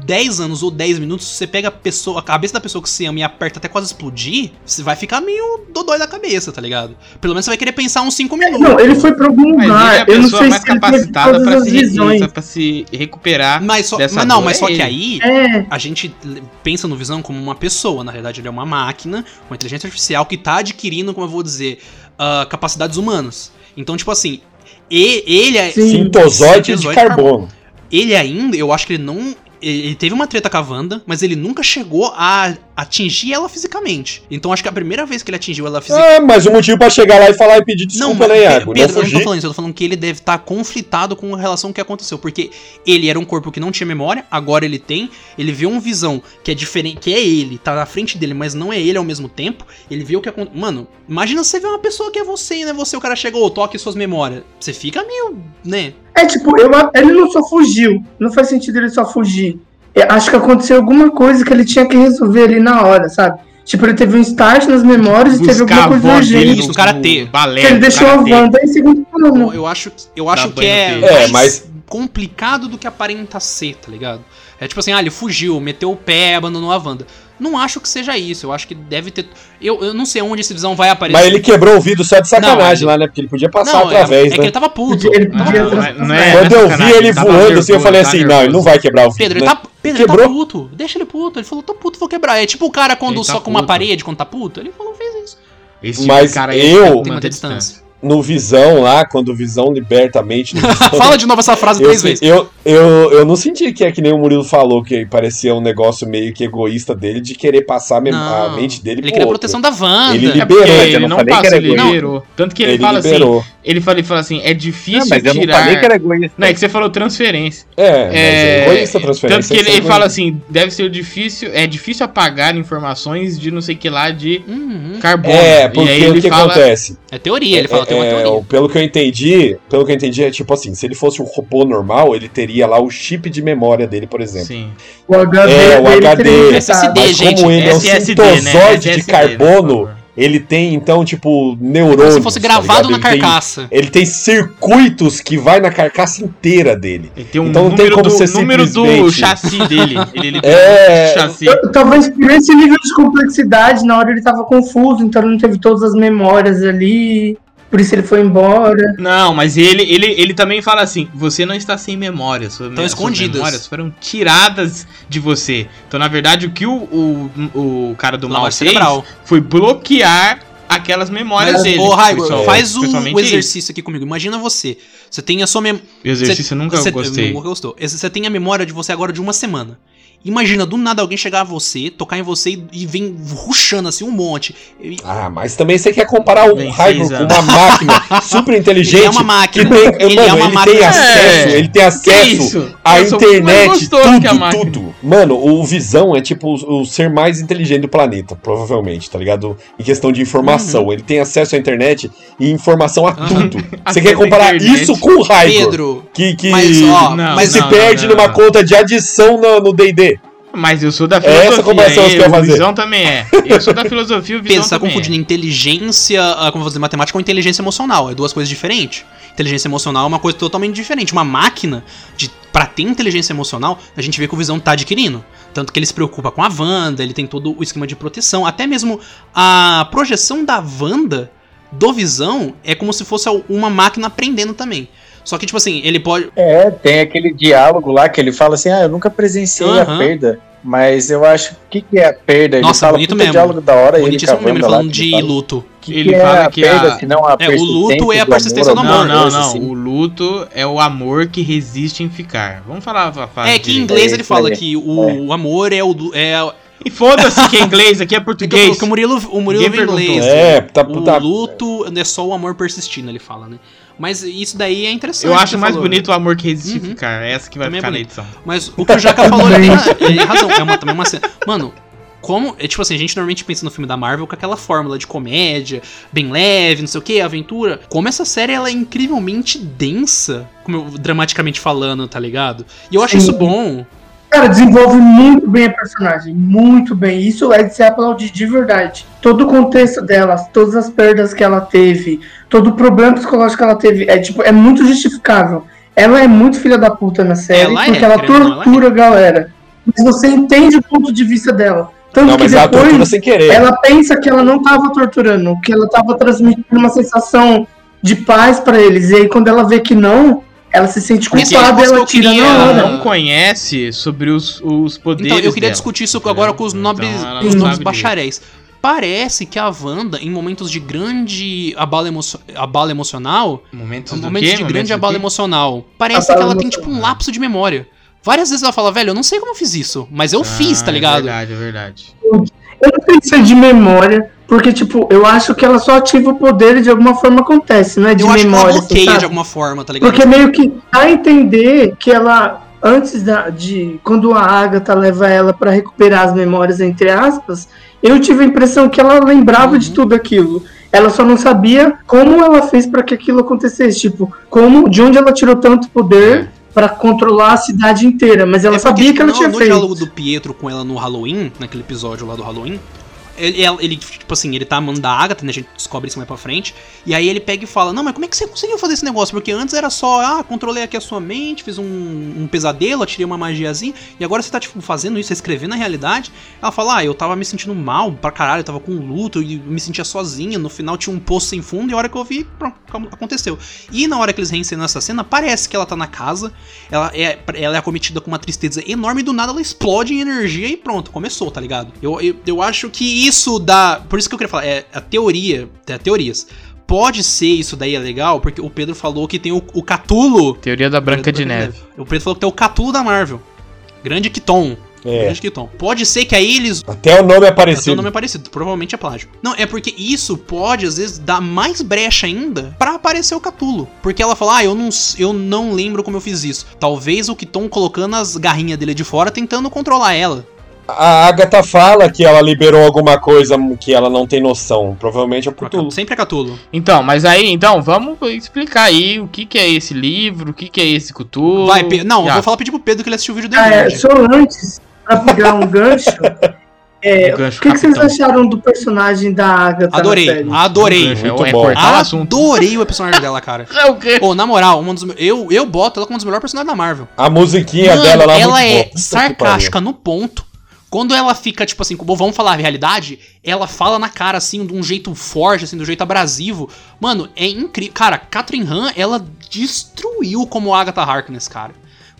10 anos ou 10 minutos, você pega a pessoa, a cabeça da pessoa que você ama e aperta até quase explodir, você vai ficar meio dodói da cabeça, tá ligado? Pelo menos você vai querer pensar uns 5 minutos. Não, ele foi pra algum ele é lugar. a Eu não pessoa sei mais se ele capacitada as se, visões. re- pra se recuperar. Mas, só, dessa mas não, dor mas é só que ele. aí É, a gente pensa no Visão como uma pessoa. Na realidade, ele é uma máquina, uma inteligência artificial que tá adquirindo, como eu vou dizer, ah, capacidades humanas. Então, tipo assim, e- ele é. Sim. Sintozoide de carbono. Ele ainda, eu acho que ele não. Ele teve uma treta com a Wanda, mas ele nunca chegou a atingir ela fisicamente. Então acho que a primeira vez que ele atingiu ela fisicamente. Ah, mas o motivo pra chegar lá e falar e pedir Não, desculpa, mas, né, Iago? Pedro, eu não não tô falando isso, eu tô falando que ele deve estar conflitado com a relação que aconteceu. Porque ele era um corpo que não tinha memória, agora ele tem. Ele vê uma visão que é diferente, que é ele, tá na frente dele, mas não é ele ao mesmo tempo. Ele vê o que aconteceu. Mano, imagina você ver uma pessoa que é você e não é você, o cara chegou, toque suas memórias. Você fica meio, né? É tipo, eu, ele não só fugiu. Não faz sentido ele só fugir. Eu acho que aconteceu alguma coisa que ele tinha que resolver ali na hora, sabe? Tipo, ele teve um start nas memórias e teve alguma Buscar coisa urgente. Isso, o no balé, Que ele deixou a. Wanda em segundo plano. Eu, eu acho, eu acho que é, mais É, mas- complicado do que aparenta ser, tá ligado? É tipo assim, ah, ele fugiu, meteu o pé, abandonou a Wanda. Não acho que seja isso, eu acho que deve ter. Eu, eu não sei onde esse visão vai aparecer. Mas ele quebrou o vidro só de sacanagem Não, lá, né? Porque ele podia passar não, é, através, é que né? ele tava puto. Ele podia não, não, não é, Quando é eu vi ele voando assim, eu falei tá assim, não, ele não vai quebrar o vidro, Pedro, ele né? tá, Pedro, ele tá Quebrou? puto. Deixa ele puto. Ele falou, tô puto, vou quebrar. É tipo o cara quando Ele tá soca uma parede quando tá puto. Ele falou, fez isso. Esse Mas cara aí eu- tem que Tem manter uma distância. No Visão lá, quando o Visão liberta a mente <laughs> Visão, Fala de novo essa frase eu, três vezes. eu, eu, eu não senti que é que nem o Murilo falou, que parecia um negócio meio que egoísta dele de querer passar a mem- a Não, mente dele Ele queria a proteção da Wanda. Ele É liberou, eu ele não não falei que passa, era ele liberou. Tanto que ele, Ele fala assim, liberou. ele fala, ele fala assim, é difícil Não, mas eu não tirar... falei que era egoísta. Não, é que você falou transferência. É, mas é, egoísta transferência. Tanto que ele, é ele fala assim, deve ser difícil, é difícil apagar informações de não sei que lá de Uhum. carbono. É, porque o que fala, acontece? É teoria, ele fala, É, pelo que eu entendi, pelo que eu entendi, é tipo assim, se ele fosse um robô normal, ele teria lá o chip de memória dele, por exemplo. Sim. O HD É, o HD. SSD. Mas gente, como ele é um SSD, né? sintozoide de SSD, carbono, ele tem então, tipo, Como neurônios. se fosse tá gravado ligado? na Ele tem- carcaça. ele tem circuitos que vai na carcaça inteira dele. Ele tem um Então não tem número, como do, você número do simplesmente- chassi <laughs> dele. Ele, ele É, chassi. Eu- Talvez por esse nível de complexidade, na hora ele tava confuso, então ele não teve todas as memórias ali, por isso ele foi embora. Não, mas ele, ele, ele também fala assim: você não está sem memória. Suas, Estão suas escondidas. memórias foram tiradas de você. Então, na verdade, o que o, o, o cara do mal fez foi bloquear aquelas memórias Mas, dele. ô, Raigo, só- faz o, isso. exercício aqui comigo. Imagina você. Você tem a sua memória. O exercício eu nunca gostei. Nunca gostou. Você tem a memória de você agora de uma semana. Imagina, do nada alguém chegar a você, tocar em você e- e vem ruxando assim um monte. E- Ah, mas também você quer comparar o Raigo seis com uma máquina <laughs> super inteligente Ele é uma máquina. que tem, Ele mano, é uma ele máquina. tem acesso, É. ele tem Que acesso à internet, que tudo, máquina. tudo. Mano, o Visão é tipo o, o ser mais inteligente do planeta, provavelmente, tá ligado? Em questão de informação, ele tem acesso à internet e informação a Uhum. tudo. <laughs> Você quer comparar isso com o Raigo? Pedro, Que, que Mas, ó, Não, mas se não, perde não, numa não. conta de adição no no D&D. Mas eu sou da É filosofia. essa comparação que eu ia o fazer. Visão também é. Eu sou da filosofia, o Visão você tá também confundindo é. inteligência, ah, como eu vou dizer, matemática com inteligência emocional. É duas coisas diferentes. Inteligência emocional é uma coisa totalmente diferente. Uma máquina, de, pra ter inteligência emocional, a gente vê que o Visão tá adquirindo. Tanto que ele se preocupa com a Wanda, ele tem todo o esquema de proteção. Até mesmo a projeção da Wanda do Visão é como se fosse uma máquina aprendendo também. Só que, tipo assim, ele pode. É, tem aquele diálogo lá que ele fala assim: ah, eu nunca presenciei Aham. a perda. Mas eu acho. O que, que é a perda? Ele Nossa, fala bonito mesmo. diálogo da hora. ele mesmo, ele lá, falando que de fala, luto. "O que Ele que fala é a que perda, a- se não a É, o luto é a do persistência do amor, amor, Não, não, não. assim. O luto é o amor que resiste em ficar. Vamos falar a frase É que em inglês É ele fala aí. que o, o amor é o. É, E foda-se que é inglês, aqui é português. porque o Murilo, o Murilo vem inglês. perguntou. É, tá, O luto é só o amor persistindo, ele fala, né? Mas isso daí é interessante. Eu acho mais falou, bonito o amor que resiste Uhum. ficar. É essa que vai Também é ficar na bonito. edição. Mas o que o Jaca falou, ele tem, ele tem razão. É uma, também uma cena. Mano, como. É tipo assim, a gente normalmente pensa no filme da Marvel com aquela fórmula de comédia, bem leve, não sei o que, aventura. Como essa série ela é incrivelmente densa, como eu, dramaticamente falando, tá ligado? E eu acho Sim. isso bom. Cara, desenvolve muito bem a personagem, muito bem. Isso é de se aplaudir de verdade. Todo o contexto dela, todas as perdas que ela teve, todo o problema psicológico que ela teve, é tipo, é muito justificável. Ela é muito filha da puta na série, Ela é, porque ela não, ela tortura a galera. Mas você entende o ponto de vista dela. Tanto Não, que ela depois sem querer. ela pensa que ela não tava torturando, que ela tava transmitindo uma sensação de paz pra eles. E aí quando ela vê que não, ela se sente culpada e é ela tira queria- na Ela hora. não conhece sobre os, os poderes Então, eu queria dela. discutir isso agora com os Então, nobres, ela os nobres bacharéis. Parece que a Wanda, em momentos de grande abalo, emo abalo emocional, Momentos momentos quê? de Momentos grande do abalo quê? emocional, parece Abalo que ela tem tipo um lapso de memória. Várias vezes ela fala, velho, eu não sei como eu fiz isso, mas eu fiz, Ah, tá ligado? É verdade, é verdade. Eu não sei se é de memória, porque, tipo, eu acho que ela só ativa o poder e de alguma forma acontece, não é de eu acho que ela memória. assim, bloqueia de alguma forma, tá ligado? Porque meio que dá a entender que ela, antes da, de. Quando a Agatha leva ela pra recuperar as memórias, entre aspas, eu tive a impressão que ela lembrava de Uhum. tudo aquilo. Ela só não sabia como ela fez pra que aquilo acontecesse. Tipo, como, de onde ela tirou tanto poder pra controlar a cidade inteira. Mas ela É porque, sabia tipo, que ela no, tinha no feito. diálogo do Pietro com ela no Halloween, naquele episódio lá do Halloween, ele, ele, tipo assim, ele tá amando da Agatha, né? A gente descobre isso mais pra frente. E aí ele pega e fala: Não, mas como é que você conseguiu fazer esse negócio? Porque antes era só, ah, controlei aqui a sua mente, fiz um, um pesadelo, atirei uma magiazinha. E agora você tá, tipo, fazendo isso, escrevendo a realidade. Ela fala: Ah, eu tava me sentindo mal pra caralho, eu tava com luto e me sentia sozinha. No final tinha um poço sem fundo. E a hora que eu vi, pronto, aconteceu. E na hora que eles reencenam essa cena, parece que ela tá na casa. Ela é, ela é acometida com uma tristeza enorme e do nada ela explode em energia e pronto, começou, tá ligado? Eu, eu, eu acho que isso dá. Por isso que eu queria falar, é a teoria, é teorias. pode ser isso daí é legal, porque o Pedro falou que tem o, o Catulo. Teoria da Branca de Neve. O Pedro falou que tem o Catulo da Marvel. Grande Kiton. É. Grande Kiton. Pode ser que aí eles Até o nome é Até o parecido. nome é parecido, provavelmente é plágio. Não, é porque isso pode, às vezes, dar mais brecha ainda pra aparecer o Catulo. Porque ela fala, ah, eu não, eu não lembro como eu fiz isso. Talvez o Kiton colocando as garrinhas dele de fora, tentando controlar ela. A Agatha fala que ela liberou alguma coisa que ela não tem noção. Provavelmente é o Cthulhu. Sempre é Catulo. Então, mas aí, então, vamos explicar aí o que, que é esse livro, o que, que é esse Cthulhu. Vai, Pedro. Não, eu Já. vou falar pedir pro Pedro que ele assistiu o vídeo do Ah, é, só antes, pra pegar um gancho, <laughs> é, Um o que, que vocês acharam do personagem da Agatha Adorei, na série? adorei. É, Muito é bom. assunto. Adorei o <laughs> personagem dela, cara. É o quê? Pô, na moral, um dos, eu, eu boto ela como um dos melhores personagens da Marvel. A musiquinha Mano, dela lá é ela é. Puta que sarcástica no ponto. Quando ela fica, tipo assim, como vamos falar a realidade, ela fala na cara, assim, de um jeito forte, assim, de um jeito abrasivo. Mano, é incrível. Cara, Catherine Han, ela destruiu como Agatha Harkness, cara.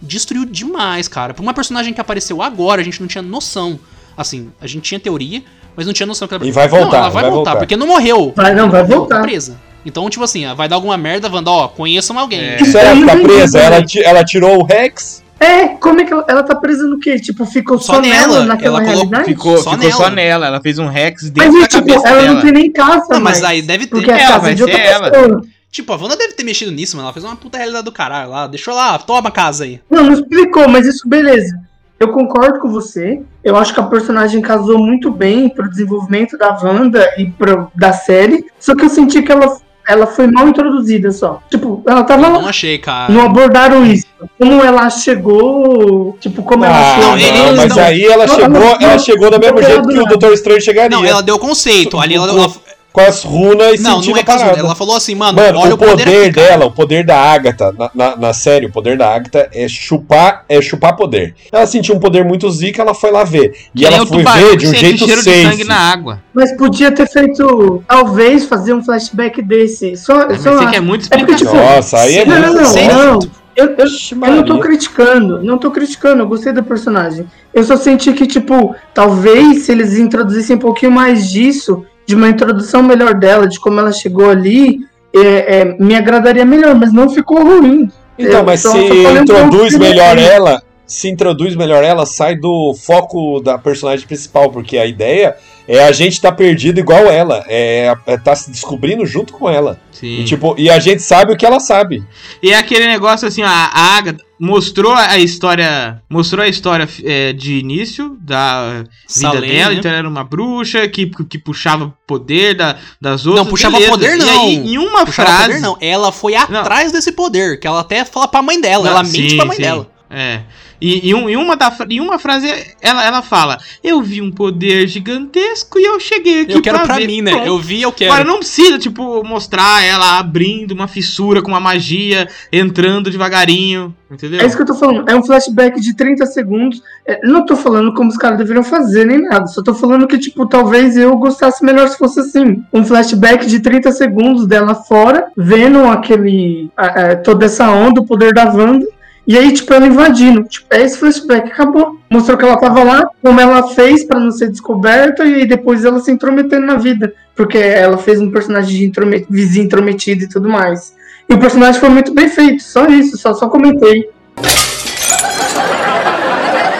Destruiu demais, cara. Pra uma personagem que apareceu agora, a gente não tinha noção. Assim, a gente tinha teoria, mas não tinha noção que ela... E vai voltar, Não, ela vai, vai voltar, voltar. porque não morreu. Vai, não, vai voltar. Tá presa. Então, tipo assim, vai dar alguma merda, Wanda, ó, conheçam alguém. É. Será que tá presa? Ela, ela tirou o Rex? É, como é que ela, ela tá presa no quê? Tipo, ficou Só só, nela, nela naquela ela colocou- realidade? Ficou, Só ficou só nela. nela, ela fez um Rex Mas, dentro da e, tipo, cabeça ela dela. não tem nem casa Não, mas aí deve ter. Porque É, a casa vai de outra ela. pessoa. Tipo, a Wanda deve ter mexido nisso, mano. Ela fez uma puta realidade do caralho lá. Deixou lá, toma a casa aí. Não, não explicou, mas isso beleza. Eu concordo com você. Eu acho que a personagem casou muito bem pro desenvolvimento da Wanda e pro, da série. Só que eu senti que ela, ela foi mal introduzida só. Tipo, ela tava Eu não achei, cara. Não abordaram isso. Como ela chegou. Tipo, como ela Ah, chegou. não, ele- não, mas não. aí ela Não, chegou, ela não. chegou do mesmo jeito que o. Doutor Estranho chegaria. Não, ela deu conceito. Ali ela, ela- Com as runas e não, sentindo não é a parada. Ela falou assim, mano, Mano, olha o poder, cara. dela, o poder da Agatha, na, na, na série, o poder da Agatha é chupar, é chupar poder. Ela sentiu um poder muito zica, ela foi lá ver. E Que ela foi ver de um jeito cheiro de safe. sangue na água. Mas podia ter feito. Talvez fazer um flashback desse. Só, Mas só você quer muito É porque, tipo, Nossa, aí é não, muito não, não. Eu, eu, eu não tô criticando, não tô criticando, eu gostei da personagem. Eu só senti que, tipo, talvez se eles introduzissem um pouquinho mais disso, de uma introdução melhor dela, de como ela chegou ali, é, é, me agradaria melhor, mas não ficou ruim. Então, Eu mas se um introduz melhor ela, se introduz melhor ela, sai do foco da personagem principal, porque a ideia é a gente tá perdido igual ela, é, é tá se descobrindo junto com ela. Sim. E, tipo, e a gente sabe o que ela sabe. E é aquele negócio assim, ó, a Agatha mostrou a história. Mostrou a história é, de início da vida Salem, dela. né? Então ela era uma bruxa que, que puxava poder da, das outras. Não, puxava beleza. poder, E não. aí, em uma Puxava frase. poder, não. Ela foi atrás desse poder, que ela até fala pra mãe dela. Não, ela mente sim, pra mãe sim. dela. É. E, e um- em, uma da, em uma frase, ela, ela fala: Eu vi um poder gigantesco e eu cheguei aqui Eu quero pra ver." mim, né? Pronto. Eu vi, eu quero. Agora não precisa, tipo, mostrar ela abrindo uma fissura com uma magia, entrando devagarinho, entendeu? É isso que eu tô falando. É um flashback de 30 segundos. É, não tô falando como os caras deveriam fazer, nem nada. Só tô falando que, tipo, talvez eu gostasse melhor se fosse assim. Um flashback de 30 segundos dela fora, vendo aquele. a- a- toda essa onda, o poder da Wanda. E aí, tipo, ela invadindo. Tipo, é esse flashback, acabou. Mostrou que ela tava lá, como ela fez pra não ser descoberta, e depois ela se intrometendo na vida. Porque ela fez um personagem de intromet vizinho intrometido e tudo mais. E o personagem foi muito bem feito, só isso, só, só comentei.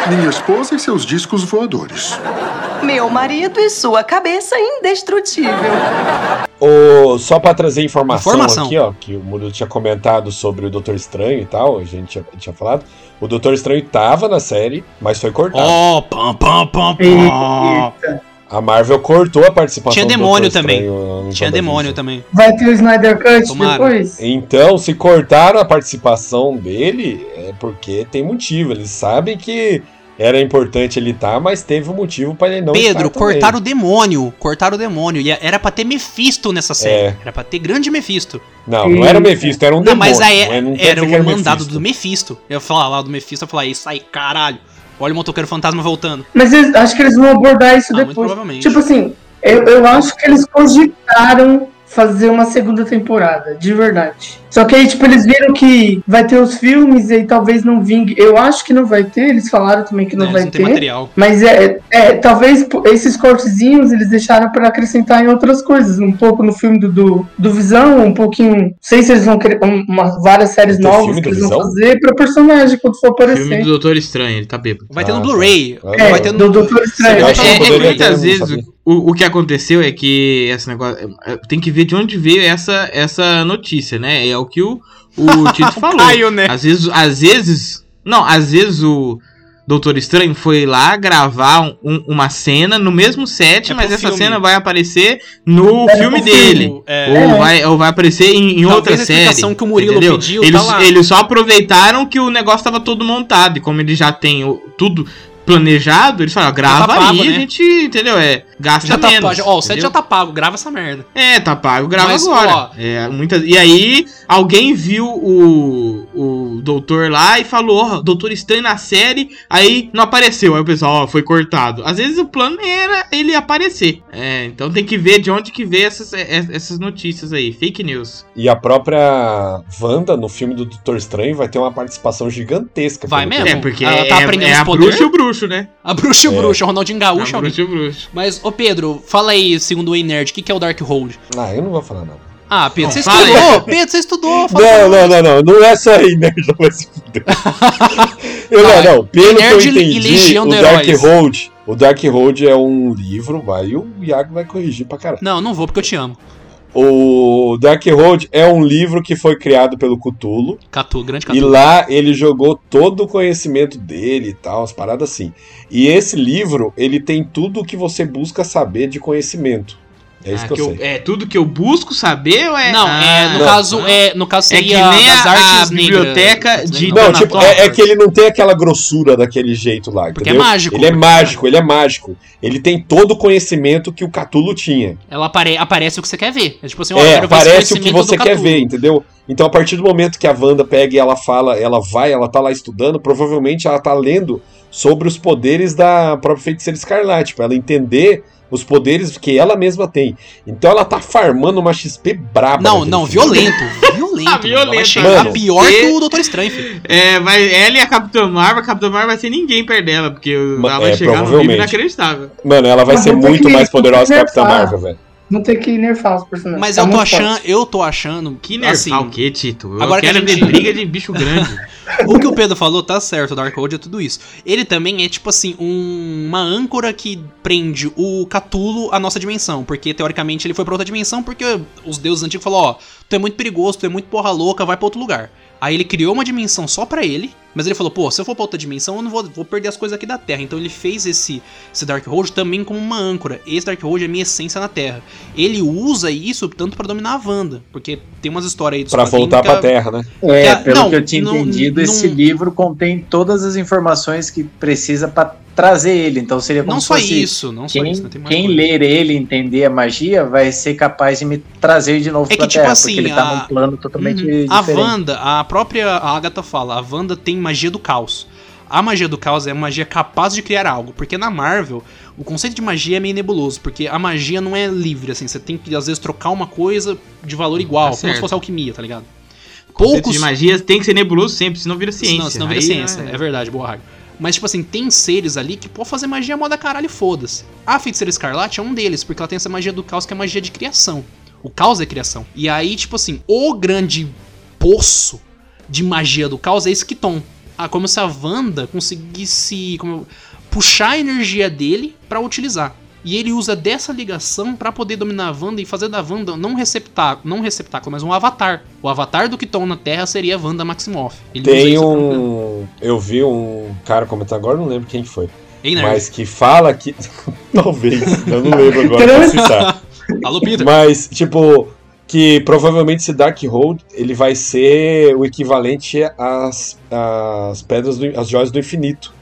Minha esposa e seus discos voadores. Meu marido e sua cabeça indestrutível. O, só pra trazer informação, Informação. aqui, ó, que o Murilo tinha comentado sobre o Doutor Estranho e tal, a gente tinha, tinha falado. O Doutor Estranho tava na série, mas foi cortado. Ó, pam, pam, pam, pam. Eita. A Marvel cortou a participação Tinha do demônio Doutor também. Tinha demônio também. Vai ter o Snyder Cut Tomara. depois? Então, se cortaram a participação dele, é porque tem motivo. Eles sabem que era importante ele estar, mas teve um motivo pra ele não Pedro, estar cortaram o demônio. Cortaram o demônio. E era pra ter Mephisto nessa série. É. Era pra ter grande Mephisto. Não, não era o Mephisto, era um Não, demônio. mas aí não quer era o que mandado Mephisto. do Mephisto. Eu ia falar lá do Mephisto, eu ia falar, isso aí, caralho. Olha o motoqueiro fantasma voltando. Mas eles- acho que eles vão abordar isso Ah, muito depois. provavelmente. Tipo assim, eu, eu acho que eles cogitaram fazer uma segunda temporada, de verdade. Só que aí, tipo, eles viram que vai ter os filmes e talvez não vingue. Eu acho que não vai ter, eles falaram também que não né, vai eles não tem ter. material. Mas é, é, talvez esses cortezinhos eles deixaram pra acrescentar em outras coisas. Um pouco no filme do, do, do Visão, um pouquinho. Não sei se eles vão querer um- uma, várias séries Tem novas filme que eles vão Visão? fazer pra personagem quando for Filme aparecer. do Doutor Estranho, ele tá bêbado. Vai ter Ah, no tá. Blu-ray. É, vai ter no do Doutor Estranho. Eu É, acho que é, muitas ter, não vezes o, o que aconteceu é que esse negócio. é, Tem que ver de onde veio essa, essa notícia, né? É o que o, o Tito <laughs> falou. Caio, né? Às vezes, às vezes. Não, às vezes o Doutor Estranho foi lá gravar um- um- uma cena no mesmo set, É mas essa filme. cena vai aparecer no É filme dele. É. Ou, vai, ou vai aparecer em, em outra a explicação série. que o Murilo entendeu? pediu tá eles, lá. eles só aproveitaram que o negócio tava todo montado. E como ele já tem o- tudo planejado, eles falaram, grava tá pago, aí, né? a gente, entendeu? É, gasta Já tá, menos. ó, o set já tá pago, grava essa merda. É, tá pago, grava Mas, agora. ó- É, muitas, e aí, alguém viu o, o doutor lá e falou, ó, doutor estranho na série, aí não apareceu. Aí o pessoal, ó, foi cortado. Às vezes o plano era ele aparecer. É, então tem que ver de onde que vê essas, é- essas notícias aí, fake news. E a própria Wanda, no filme do Doutor Estranho, vai ter uma participação gigantesca. Vai mesmo? É, porque Ela é, tá aprendendo é os a poder? bruxa e o bruxo, né? A bruxa e o É. bruxo, o Ronaldinho Gaúcho. a alguém. bruxa e o bruxo. Mas, ô Pedro, fala aí, segundo o Ei Nerd, o que, que é o Dark Hold? Ah, eu não vou falar nada. Ah, Pedro, você estudou? Pedro, você estudou? Fala Não, não, não, não. Não é só aí, nerd, <laughs> não vai se fuder. eu, não, não. Pelo que eu Nerd e entendi, Legião o Dark. Hold, o Dark Hold é um livro, vai, e o Iago vai corrigir pra caralho. Não, não vou porque eu te amo. O Dark Hold é um livro que foi criado pelo Cthulhu, Catu, grande e Catu. lá ele jogou todo o conhecimento dele e tal, as paradas assim. E esse livro, ele tem tudo o que você busca saber de conhecimento. É isso Ah, que eu que sei. é tudo que eu busco saber ou é. Não, Ah, é, no não. caso, é, no caso É que seria nem das a- artes a negras. biblioteca de- Não, tipo, é, é que ele não tem aquela grossura daquele jeito lá, Porque entendeu? é mágico. Ele é mágico, ele é mágico. Ele tem todo o conhecimento que o Catulo tinha. Ela apare aparece o que você quer ver. É tipo assim, ó, eu é, quero ver esse parece o que você quer ver, entendeu? Então, a partir do momento que a Wanda pega e ela fala, ela vai, ela tá lá estudando, provavelmente ela tá lendo sobre os poderes da própria feiticeira escarlate, pra ela entender os poderes que ela mesma tem. Então ela tá farmando uma XP braba. Não, naquele não, filme. violento. Violento. <laughs> Ah, violento, Ela vai mano. pior E- que o Doutor Estranho, filho. É, vai, ela e a Capitã Marvel, a Capitã Marvel vai ser ninguém perto dela, porque Ma- ela vai é, chegar num nível inacreditável. Mano, ela vai Mas ser muito mais poderosa que a Capitã. Marvel, velho. Não tem que nerfar os personagens. Mas Tá eu tô muito forte. achando, eu tô achando Que nerfar assim, o quê, Tito? Eu agora que quero a gente- ver briga de bicho grande. <laughs> O que o Pedro falou tá certo, o Darkhold é tudo isso. Ele também é tipo assim, um- uma âncora que prende o Catulo à nossa dimensão, porque teoricamente ele foi pra outra dimensão porque os deuses antigos falaram, ó, tu é muito perigoso, tu é muito porra louca, vai pra outro lugar. Aí ele criou uma dimensão só pra ele, mas ele falou, pô, se eu for pra outra dimensão, eu não vou, vou perder as coisas aqui da Terra. Então ele fez esse, esse Darkhold também como uma âncora. Esse Darkhold é minha essência na Terra. Ele usa isso tanto pra dominar a Wanda, porque tem umas histórias aí dos Pra voltar pra Terra, né? É, É, pelo não, que eu tinha não- entendido, não- esse livro contém todas as informações que precisa pra trazer ele. Então seria como Não se só fosse isso, não só Quem, isso, né? Tem mais quem coisa. ler ele e entender a magia vai ser capaz de me trazer de novo É que, pra tipo Terra, assim, porque ele tá a- num plano totalmente Uhum. A diferente. Wanda, a própria Agatha fala, a Wanda tem magia do caos. A magia do caos é uma magia capaz de criar algo, porque na Marvel o conceito de magia é meio nebuloso, porque a magia não é livre, assim, você tem que às vezes trocar uma coisa de valor igual, como certo. se fosse alquimia, tá ligado? Poucos de magia tem que ser nebuloso sempre, senão vira ciência. Senão, senão vira Aí, ciência, né, é verdade, boa. Mas, tipo assim, tem seres ali que podem fazer magia moda caralho foda-se. A feiticeira escarlate é um deles, porque ela tem essa magia do caos que é magia de criação. O caos é criação. E aí, tipo assim, o grande poço de magia do caos é Esquiton. Ah, como se a Wanda conseguisse como, puxar a energia dele pra utilizar. E ele usa dessa ligação pra poder dominar a Wanda e fazer da Wanda não um receptáculo, não um receptáculo, mas um avatar. O avatar do Kiton na Terra seria a Wanda Maximoff. Ele Tem um. Eu vi um cara comentar agora, não lembro quem que foi. Ei. Mas que fala que. <laughs> Talvez, eu não lembro agora pra citar. <laughs> Alô, Peter. Mas, tipo, que provavelmente esse Darkhold ele vai ser o equivalente às, às pedras do, às joias do infinito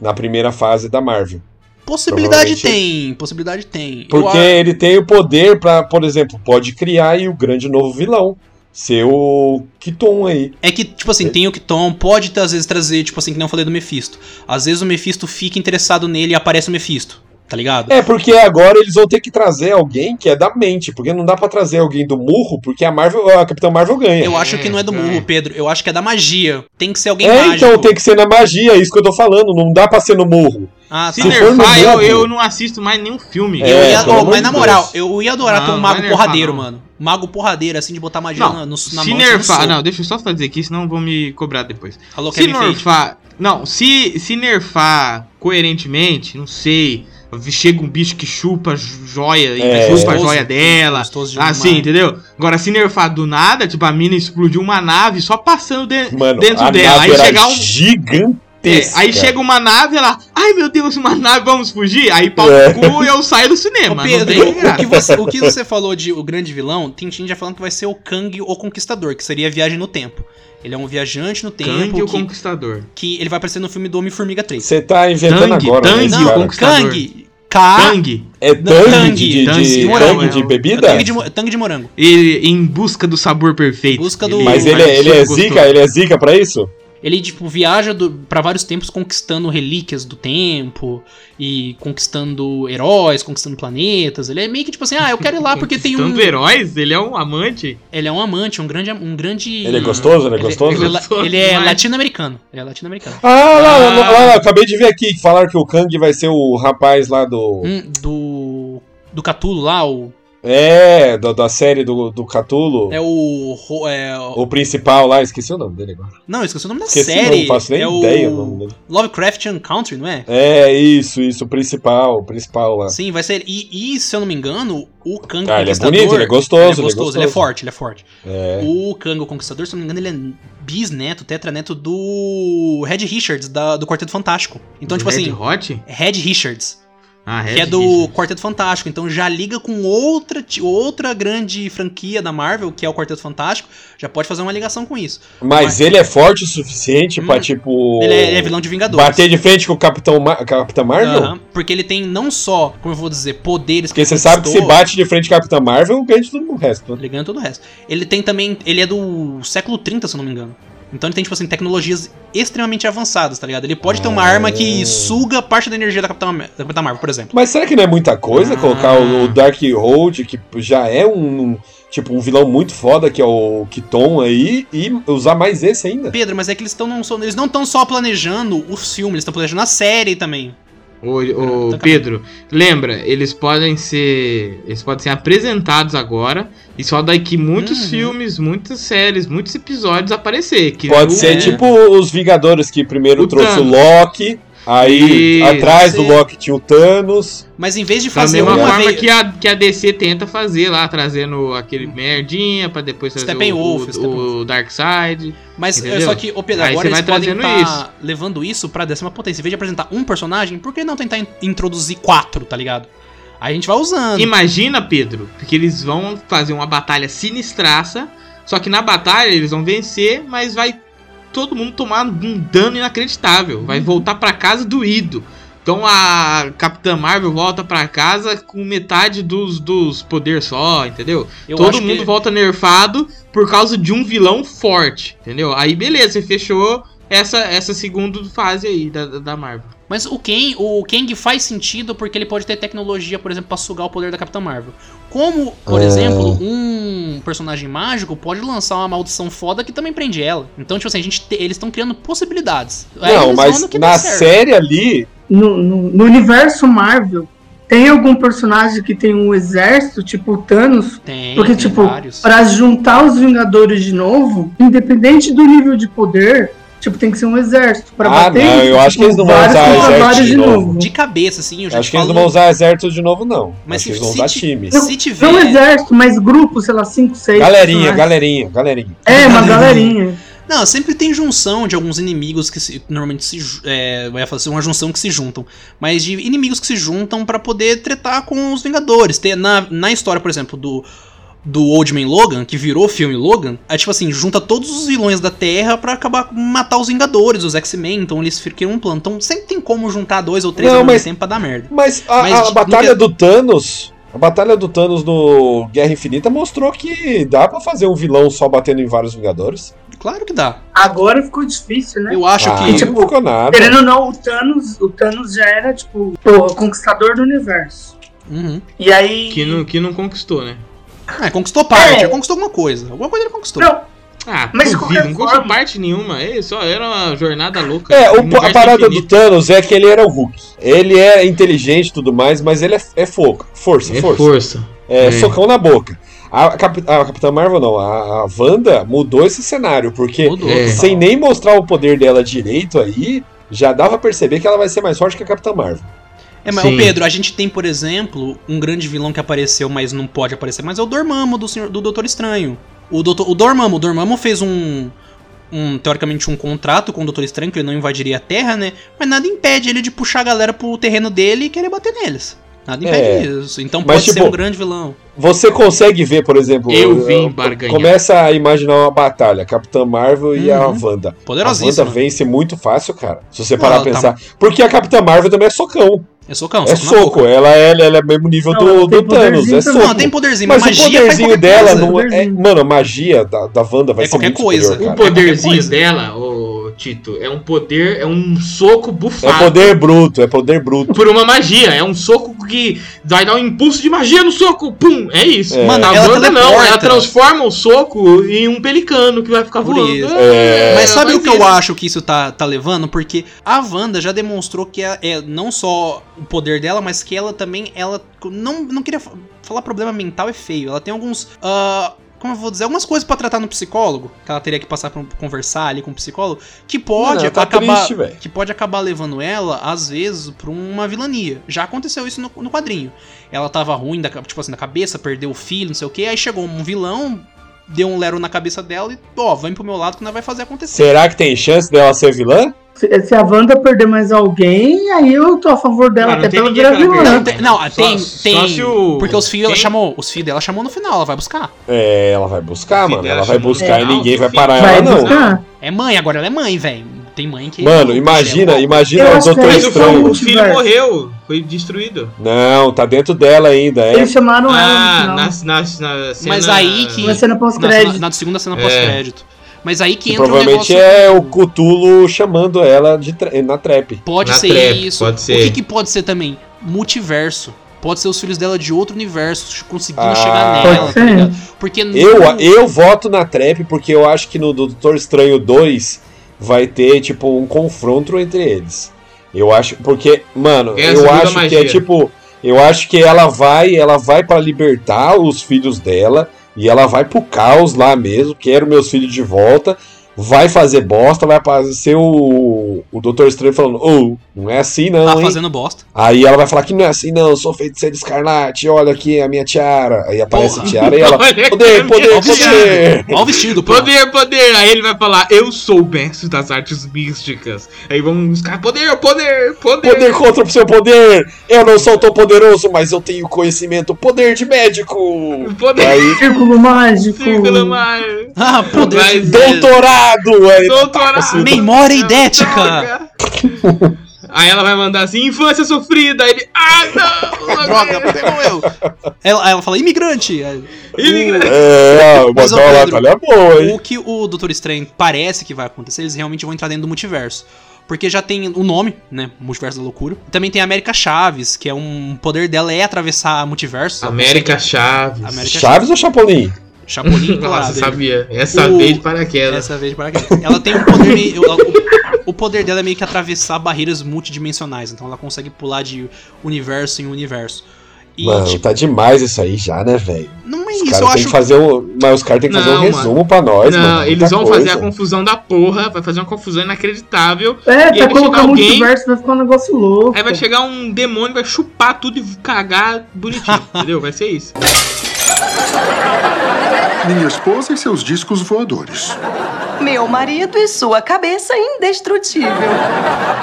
na primeira fase da Marvel. Possibilidade tem, possibilidade tem. Eu Porque a- ele tem o poder pra, por exemplo, pode criar aí o grande novo vilão. Ser o Kiton aí. É que, tipo assim, tem o Kiton, pode às vezes trazer, tipo assim, que eu falei do Mephisto. Às vezes o Mephisto fica interessado nele e aparece o Mephisto. Tá ligado? É, porque agora eles vão ter que trazer alguém que é da mente, porque não dá pra trazer alguém do murro, porque a Marvel, a Capitã Marvel ganha. Eu acho que não é do murro, é. Pedro. Eu acho que é da magia. Tem que ser alguém É, mágico. então tem que ser na magia, é isso que eu tô falando, não dá pra ser no murro. Ah, Se tá. for no nerfar, eu, eu não assisto mais nenhum filme. É, Eu ia- oh, mas na moral, Deus. eu ia adorar ter um mago nerfar, porradeiro, não. mano. Mago porradeiro, assim, de botar magia Não, na, no, na se mão. assim, no nerfar. Não, deixa eu só fazer aqui, senão vão me cobrar depois. Alô, Se nerfar. Não, se, se nerfar coerentemente, não sei. Chega um bicho que chupa jo- joia e É. chupa a Gostoso. joia dela. De Assim, entendeu? Agora, se nerfar do nada, tipo, a mina explodiu uma nave só passando de- Mano, dentro a dela. nave Aí chegar um. É, gigantesca. aí chega uma nave, ela. Ai meu Deus, uma nave, vamos fugir? Aí pau É. no cu e eu saio do Ô, cinema. Pedro, não tem o, que você, o que você falou de o grande vilão, tem gente já falando que vai ser o Kang o Conquistador, que seria a viagem no tempo. Ele é um viajante no tempo Kang o que, Conquistador. que ele vai aparecer no filme do Homem-Formiga 3. Você tá inventando Tang, agora, Tang, né, o cara? Conquistador. Kang, K, Kang. É Não, Tang, de, de, de, morango, de é o- bebida? Tang de, Tang de morango. Ele em busca do sabor perfeito. Busca do- Mas ele, é- ele é suco zica? Ele é zica pra isso? Ele, tipo, viaja pra vários tempos conquistando relíquias do tempo e conquistando heróis, conquistando planetas. Ele é meio que tipo assim, ah, eu quero ir lá porque tem um. Tanto heróis, ele é um amante. Ele é um amante, um grande. Um grande Ele é gostoso? Ele é gostoso? Ele, é Gostoso ele é demais. latino-americano. Ele é latino-americano. Ah, lá, lá, Ah. lá, lá, acabei de ver aqui que falaram que o Kang vai ser o rapaz lá do. Um do. Do Catulo lá, o. É, da, da série do, do Catulo. É o. É, o principal lá, esqueci o nome dele agora. não, esqueci o nome da Esqueci, série. não faço nem é ideia o o nome dele. Lovecraftian Country, não é? É, isso, isso, o principal, o principal lá. Sim, vai ser. E, e, se eu não me engano, o Kang Ah, ele é Conquistador. bonito, ele é gostoso, Ele é ele é gostoso, ele é forte, ele é forte. É. O Kang, o Conquistador, se eu não me engano, ele é bisneto, tetraneto do Red Richards, da- do Quarteto Fantástico. Então, tipo Red assim, Hot? Red Richards, Ah, Red que é do Richards. Quarteto Fantástico. Então já liga com outra, outra grande franquia da Marvel, que é o Quarteto Fantástico. Já pode fazer uma ligação com isso. Mas ele é forte o suficiente pra, Hum. tipo. Ele é, ele é vilão de Vingadores. Bater de frente com o Capitão, Ma Capitã Marvel? Aham, porque ele tem não só, como eu vou dizer, poderes Porque você sabe que se bate de frente com a Capitã Marvel, ganha de todo o resto. né? Ele ganha todo o resto. Ele tem também. Ele é do século 30, se eu não me engano. Então ele tem, tipo assim, tecnologias extremamente avançadas, tá ligado? Ele pode ter uma Ah. arma que suga parte da energia da Capitã, da Capitã Marvel, por exemplo. Mas será que não é muita coisa Ah. colocar o, o Dark Hold, que já é um. Tipo, um vilão muito foda, que é o Kiton aí, e usar mais esse ainda? Pedro, mas é que eles, tão, não, eles não estão só planejando o filme, eles estão planejando a série também. Ô, ô, Tá Pedro, lembra, eles podem ser. Eles podem ser apresentados agora. E só daqui muitos Uhum. filmes, muitas séries, muitos episódios aparecer. Que Pode o- ser é. tipo os Vingadores que primeiro O trouxe o Thanos. Loki, aí Isso. atrás do. Loki tinha o Thanos. Mas em vez de Da fazer mesma uma forma vez. que, a, que a DC tenta fazer lá, trazendo aquele merdinha pra depois trazer Steppenwolf, o, Steppenwolf. o, o Darkseid. Mas é Entendeu? só que, ô Pedro, Aí agora você eles vai podem estar levando isso pra décima potência. Em vez de apresentar um personagem, por que não tentar in- introduzir quatro, tá ligado? Aí a gente vai usando. Imagina, Pedro, porque eles vão fazer uma batalha sinistraça. Só que na batalha eles vão vencer, mas vai todo mundo tomar um dano inacreditável. Vai voltar pra casa doído. Então a Capitã Marvel volta pra casa com metade dos, dos poderes só, entendeu? Eu Todo mundo que- volta nerfado por causa de um vilão forte, entendeu? Aí beleza, você fechou essa, essa segunda fase aí da, da Marvel. Mas o Kang, o Kang faz sentido porque ele pode ter tecnologia, por exemplo, pra sugar o poder da Capitã Marvel. Como, por É. exemplo, um personagem mágico pode lançar uma maldição foda que também prende ela. Então, tipo assim, a gente te- eles estão criando possibilidades. Aí não, mas na série ali, No, no, no universo Marvel, tem algum personagem que tem um exército, tipo o Thanos? Tem, Porque, tem tipo, vários. Pra juntar os Vingadores de novo, independente do nível de poder, tipo, tem que ser um exército. Pra Ah, bater não, isso, eu acho tipo, que eles não vão usar exército vários de novo. De cabeça, assim, eu já acho que eles não vão usar exército de novo, não. Mas acho se, que eles vão usar ti- times. se tiver. Não exército, mas grupo, sei lá, 5, 6. Galerinha, galerinha, galerinha. É, uma galerinha. Não, sempre tem junção de alguns inimigos que se- normalmente se. É, vai fazer uma junção que se juntam. Mas de inimigos que se juntam pra poder tretar com os Vingadores. Ter, na, na história, por exemplo, do. Do Old Man Logan, que virou o filme Logan, é tipo assim, junta todos os vilões da Terra pra acabar com matar os Vingadores, os X-Men, então eles criam um plano. Então sempre tem como juntar dois ou três Não, ao mesmo tempo pra dar merda. Mas a, Mas a de- batalha no do Thanos. A batalha do Thanos no Guerra Infinita mostrou que dá pra fazer um vilão só batendo em vários Vingadores. Claro que dá. Agora ficou difícil, né? Eu acho ah, que. tipo, não ficou nada. Querendo ou não, o Thanos, o Thanos já era, tipo, pô, conquistador do universo. Uhum. E aí. Que não, que não conquistou, né? É, conquistou parte, É. conquistou alguma coisa. Alguma coisa ele conquistou. Não, Ah, Mas duvido, não conquistou forma- parte nenhuma. Ele só era uma jornada louca. É, o- a parada do infinito. Thanos é que ele era o Hulk. Ele é inteligente e tudo mais, mas ele é, é foco. Força, É força. força. É, É. socão na boca. A, Cap- a Capitã Marvel não, a, a Wanda mudou esse cenário, porque Mudou. É. sem nem mostrar o poder dela direito aí, já dava pra perceber que ela vai ser mais forte que a Capitã Marvel. É, mas ô Pedro, a gente tem, por exemplo, um grande vilão que apareceu, mas não pode aparecer, mas é o Dormammu do, senhor, do Doutor Estranho. O, doutor, o Dormammu, o Dormammu fez um, um, teoricamente, um contrato com o Doutor Estranho, que ele não invadiria a Terra, né? Mas nada impede ele de puxar a galera pro terreno dele e querer bater neles. Nada impede É. isso. Então Mas, pode ser tipo, um grande vilão. Você consegue ver, por exemplo. Eu vim uh, barganhar. Começa a imaginar uma batalha, Capitã Marvel e a Uhum. Wanda. A Poderosíssima. Wanda vence muito fácil, cara. Se você parar pra tá- pensar. Porque a Capitã Marvel também é socão. É socão, é soco na soco. boca. Ela é, ela é mesmo nível Não, do, do Thanos. É soco. Não, tem poderzinho, Mas mas o poderzinho dela coisa. não é. Poderzinho. Mano, a magia da, da Wanda vai É ser qualquer muito coisa. superior, O cara. poderzinho coisa. dela, ô Tito, é um poder, é um soco É bufado. poder bruto, é poder bruto. Por uma magia, é um soco que vai dar um impulso de magia no soco, pum, é isso. É. Mano, a ela Wanda não, ela transforma o soco em um pelicano que vai ficar Por voando. isso. É. Mas sabe mas o que eu isso- acho que isso tá, tá levando? Porque a Wanda já demonstrou que é, é não só o poder dela, mas que ela também, ela não, não queria fa- falar problema mental é feio. Ela tem alguns, ah, como eu vou dizer, algumas coisas pra tratar no psicólogo, que ela teria que passar pra conversar ali com o psicólogo, que pode Não, tá acabar, triste, que pode acabar levando ela às vezes pra uma vilania. Já aconteceu isso no, no quadrinho. Ela tava ruim da, tipo assim, da cabeça, perdeu o filho, não sei o que, aí chegou um vilão Deu um lero na cabeça dela e, ó, vem pro meu lado que nós vai fazer acontecer. Será que tem chance dela ser vilã? Se, se a Wanda perder mais alguém, aí eu tô a favor dela, Ah, não até tem pela virar vilã. Não, tem, não, Só- tem, só tem. se o- Porque os filhos ela chamou. Os filhos dela chamou no final, ela vai buscar. É, ela vai buscar, mano. Ela vai buscar e ninguém vai parar Vai ela, não. buscar. É mãe, agora ela é mãe, velho. Tem mãe que. Mano, Você é imagina, imagina o Doutor Estranho. filho- o filho morreu, foi destruído. Não, tá dentro dela ainda. É. Eles chamaram Ah, ela no na, final. na, na cena... Mas aí que- Uma cena Na, pós-crédito. na segunda cena É. Mas aí que Que entra um provavelmente negócio. é o Cthulhu chamando ela de tra- na trap. Pode Na ser trap, isso. pode O ser. que, que pode ser também? Multiverso. Pode ser os filhos dela de outro universo conseguindo Ah, chegar nela, tá ligado? Porque Eu, não- eu voto na trap porque eu acho que no Doutor Estranho 2 vai ter, tipo, um confronto entre eles. Eu acho, porque, mano, Essa eu acho que magia. é tipo. Eu acho que ela vai, ela vai para libertar os filhos dela e ela vai pro caos lá mesmo, quero meus filhos de volta, vai fazer bosta, vai aparecer o, o Doutor Estranho falando, ô, não é assim não, tá hein? fazendo bosta. Aí ela vai falar que não é assim, não, eu sou feiticeira escarlate, olha aqui a minha tiara. Aí aparece Porra. a tiara e ela. <laughs> Poder, poder, poder! Olha o vestido, pô. Poder, poder! Aí ele vai falar, eu sou o mestre das artes místicas. Aí vamos buscar poder, poder, poder! Poder contra o seu poder! Eu não sou tão poderoso, mas eu tenho conhecimento. Poder de médico! Poder! Aí, Círculo mágico. Círculo mais... Ah, poder. Vai- doutorado! Aí, Doutorado! Memória idética! Aí ela vai mandar assim, infância sofrida. Aí ele, ai não! Droga, aguento." pegou eu. Ela, aí ela fala, imigrante. <laughs> Imigrante. É, Mas, Pedro, batalha boa, hein? O que o Doutor Estranho parece que vai acontecer, eles realmente vão entrar dentro do multiverso. Porque já tem o nome, né? Multiverso da Loucura. Também tem a América Chaves, que é um poder dela é atravessar multiverso. América Chaves. América Chaves ou Chapolin? Chapolin, claro. <laughs> Nossa, sabia. Essa O- vez de paraquedas. Essa vez para quê? Ela tem um poder meio. ela- o, o poder dela é meio que atravessar barreiras multidimensionais. Então ela consegue pular de universo em universo. E Mano, tipo, tá demais isso aí já, né, velho? não é Os isso, eu caras têm acho. que fazer um. Mas os caras têm que fazer um Não, resumo pra nós, Não, mano. eles vão coisa. fazer a confusão da porra, vai fazer uma confusão inacreditável. É, E colocar chegar alguém- multiverso vai ficar um negócio louco. Aí vai chegar um demônio, vai chupar tudo e cagar bonitinho, <laughs> entendeu? Vai ser isso. Minha esposa e seus discos voadores. Meu marido e sua cabeça indestrutível.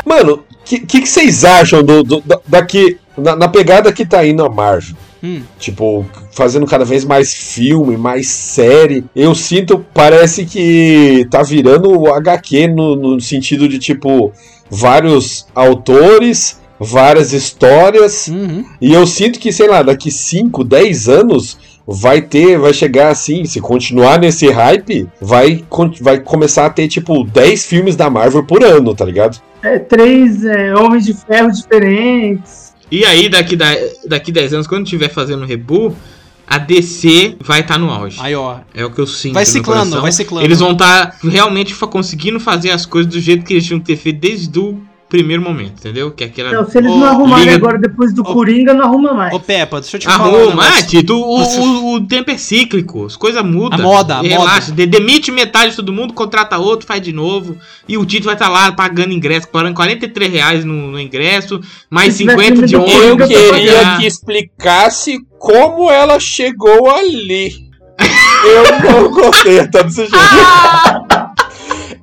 Mano, o que, que, que vocês acham do, do- da- daqui. Na, na pegada que tá indo a Marvel? Hum. Tipo, fazendo cada vez mais filme, mais série. Eu sinto, parece que tá virando o HQ no, no sentido de, tipo, vários autores, várias histórias. Uhum. E eu sinto que, sei lá, daqui 5, 10 anos vai ter, vai chegar assim, se continuar nesse hype, vai, vai começar a ter, tipo, 10 filmes da Marvel por ano, tá ligado? É, três é, homens de ferro diferentes. E aí, daqui, da, daqui 10 anos, quando tiver fazendo reboot, a DC vai estar no auge. Aí, ó. É o que eu sinto. Vai ciclando, vai ciclando. Eles vão estar realmente fa- conseguindo fazer as coisas do jeito que eles tinham que ter feito desde o primeiro momento, entendeu? Que é aquela. Então, se eles Ô, não arrumarem Liga- agora depois do Ô, Coringa, não arruma mais. Ô, Peppa, deixa eu te falar. um Arruma, negócio. Tito, o, o, o tempo é cíclico, as coisas mudam. A moda, a Relaxa, de- demite metade de todo mundo, contrata outro, faz de novo. E o Tito vai estar lá pagando ingresso, pagando 43 reais no, no ingresso, mais Se tiver 50 de ônibus. Eu queria que explicasse como ela chegou ali. <laughs> Eu não gostei, tá desse jeito. <laughs>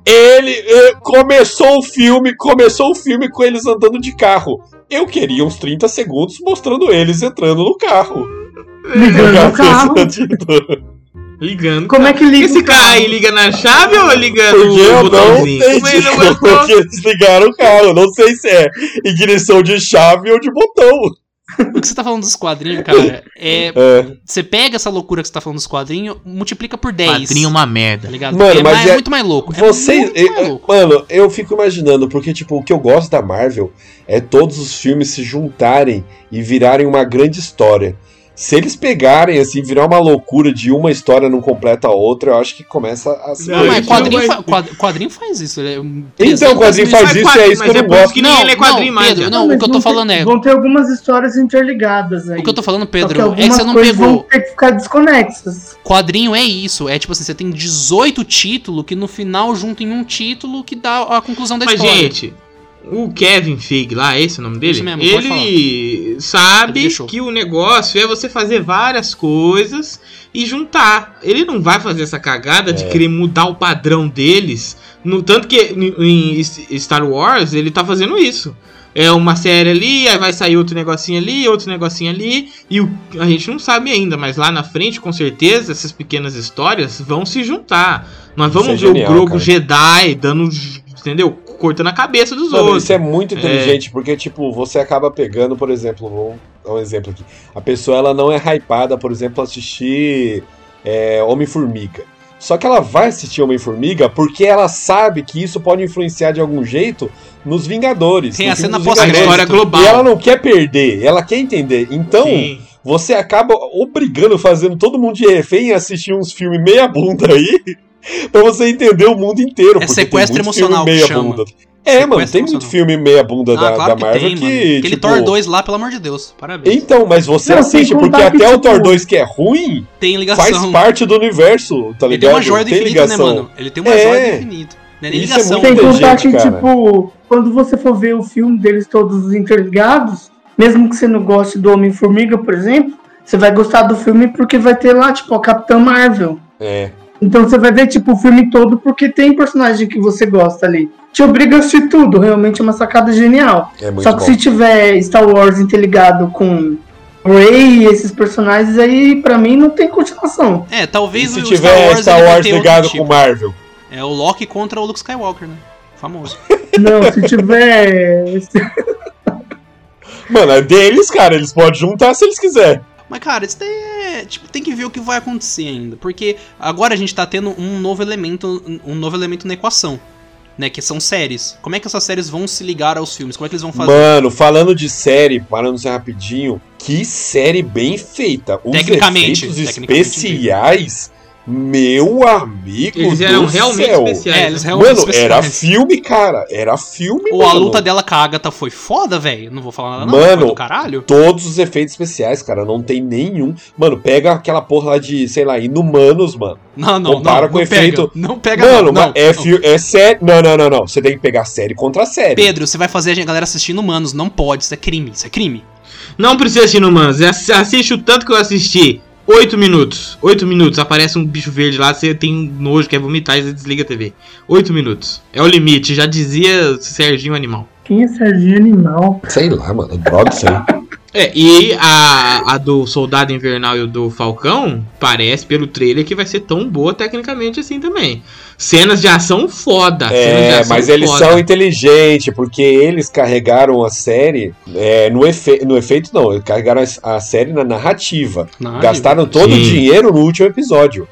Ele eh, começou o filme, começou o filme com eles andando de carro. Eu queria uns 30 segundos mostrando eles entrando no carro. Ligando o carro. Ligando. Como é que liga Esse carro? aí liga na chave ou liga Porque no eu não botãozinho? Como ele entendi não como <laughs> que eles ligaram o carro. Não sei se é ignição de chave ou de botão. O que você tá falando dos quadrinhos, cara, é. É. Você pega essa loucura que você tá falando dos quadrinhos, multiplica por 10. Quadrinho é uma Tá merda. ligado? Mano, é, mas mais- é- muito mais louco. Você, é muito mais eu- louco. mano, eu fico imaginando, porque, tipo, o que eu gosto da Marvel é todos os filmes se juntarem e virarem uma grande história. Se eles pegarem, assim, virar uma loucura de uma história não completa a outra, eu acho que começa a se. Não, Não, mas quadrinho, não vai- fa- quad- quadrinho faz isso. Ele é um Então, o quadrinho faz Mas isso e é quadrinho, isso que mas eu é não gosto. que ninguém lê quadrinho não, mais. Pedro, já. não, o mas que eu tô falando ter, é. Vão ter algumas histórias interligadas aí. O que eu tô falando, Só Pedro, que é que você não pegou. vão ter que ficar desconexas. Quadrinho é isso. É tipo assim, você tem 18 títulos que no final juntam em um título que dá a conclusão da Mas, história. gente, o Kevin Feige lá, esse é o nome dele? Isso mesmo, pode ele sabe Ele que o negócio é você fazer várias coisas e juntar. Ele não vai fazer essa cagada É. de querer mudar o padrão deles. No, tanto que em Star Wars ele tá fazendo isso. É uma série ali, aí vai sair outro negocinho ali, outro negocinho ali, e o- a gente não sabe ainda, mas lá na frente, com certeza, essas pequenas histórias vão se juntar. Nós vamos é ver genial, o Grogu cara. Jedi dando, entendeu? Cortando a cabeça dos Mano, outros. isso é muito inteligente, porque, tipo, você acaba pegando, por exemplo, vou dar um exemplo aqui. A pessoa, ela não é hypada, por exemplo, a assistir é, Homem-Formiga. Só que ela vai assistir Homem-Formiga porque ela sabe que isso pode influenciar de algum jeito nos Vingadores. Tem no a cena dos pós- a Vingadores. história global. E ela não quer perder, ela quer entender. Então, Sim. você acaba obrigando, fazendo todo mundo de refém a assistir uns filmes meia bunda aí, <laughs> pra você entender o mundo inteiro. É sequestro tem emocional filme que meia chama. bunda. É, mano, Sequestro tem muito filme meia bunda Ah, da, claro da que Marvel tem, que, mano. Aquele tipo... Thor 2 lá, pelo amor de Deus. Parabéns. Então, mas você Não, assiste porque que, até o tipo, Thor 2 que é ruim, Tem ligação. faz parte do universo, tá Ele tem ligado? uma joia do tem infinito, né, ligação. mano? Ele tem uma É. joia do infinito. Não é nem Isso é ligação. Muita contar gente, que, cara. tipo, quando você for ver o filme deles todos interligados, mesmo que você não goste do Homem-Formiga, por exemplo, você vai gostar do filme porque vai ter lá, tipo, a Capitã Marvel. É, Então você vai ver, tipo, o filme todo porque tem personagem que você gosta ali. Te obriga a assistir tudo, realmente é uma sacada genial. é muito Só que bom. se tiver Star Wars interligado com Rey e esses personagens aí, pra mim, não tem continuação. É, E talvez se o tiver Star Wars ter outro ligado tipo. com Marvel? É o Loki contra o Luke Skywalker, né? Famoso. <laughs> Não, se tiver. Mano, é deles, cara, eles podem juntar se eles quiserem. Mas, cara, isso daí é. Tipo, tem que ver o que vai acontecer ainda. Porque agora a gente tá tendo um novo elemento. Um novo elemento na equação. Né? Que são séries. Como é que essas séries vão se ligar aos filmes? Como é que eles vão fazer? Mano, falando de série, parando só rapidinho, que série bem feita. Os Tecnicamente, efeitos tecnicamente especiais, meu amigo Eles eram do realmente céu. especiais. É, eles realmente Mano, especiais. era filme, cara. Era filme, Ou a mano. luta dela com a Agatha foi foda, velho. Não vou falar nada, não. Mano, Foi do caralho. Todos os efeitos especiais, cara, não tem nenhum. Mano, pega aquela porra lá de, sei lá, Inumanos, mano. Não, não, compara não. com não efeito- Pega, não pega, mano, não. mas não, é, fi- é série. Não, não, não, não. Você tem que pegar série contra série. Pedro, você vai fazer a galera assistindo humanos. Não pode, isso é crime. Isso é crime. Não precisa assistir no Manos. Ass- Assiste o tanto que eu assisti. 8 minutos. 8 minutos. Aparece um bicho verde lá, você tem nojo, quer vomitar e você desliga a TV. 8 minutos. É o limite, já dizia Serginho Animal. Quem é Serginho Animal? Sei lá, mano. Droga isso <laughs> aí. É, e a, a do Soldado Invernal e o do Falcão parece pelo trailer que vai ser tão boa tecnicamente assim também. Cenas de ação foda. É, ação mas eles foda. são inteligentes, porque eles carregaram a série é, no, efe- no efeito, não, eles carregaram a, série na narrativa. Na Gastaram todo o Sim. dinheiro no último episódio.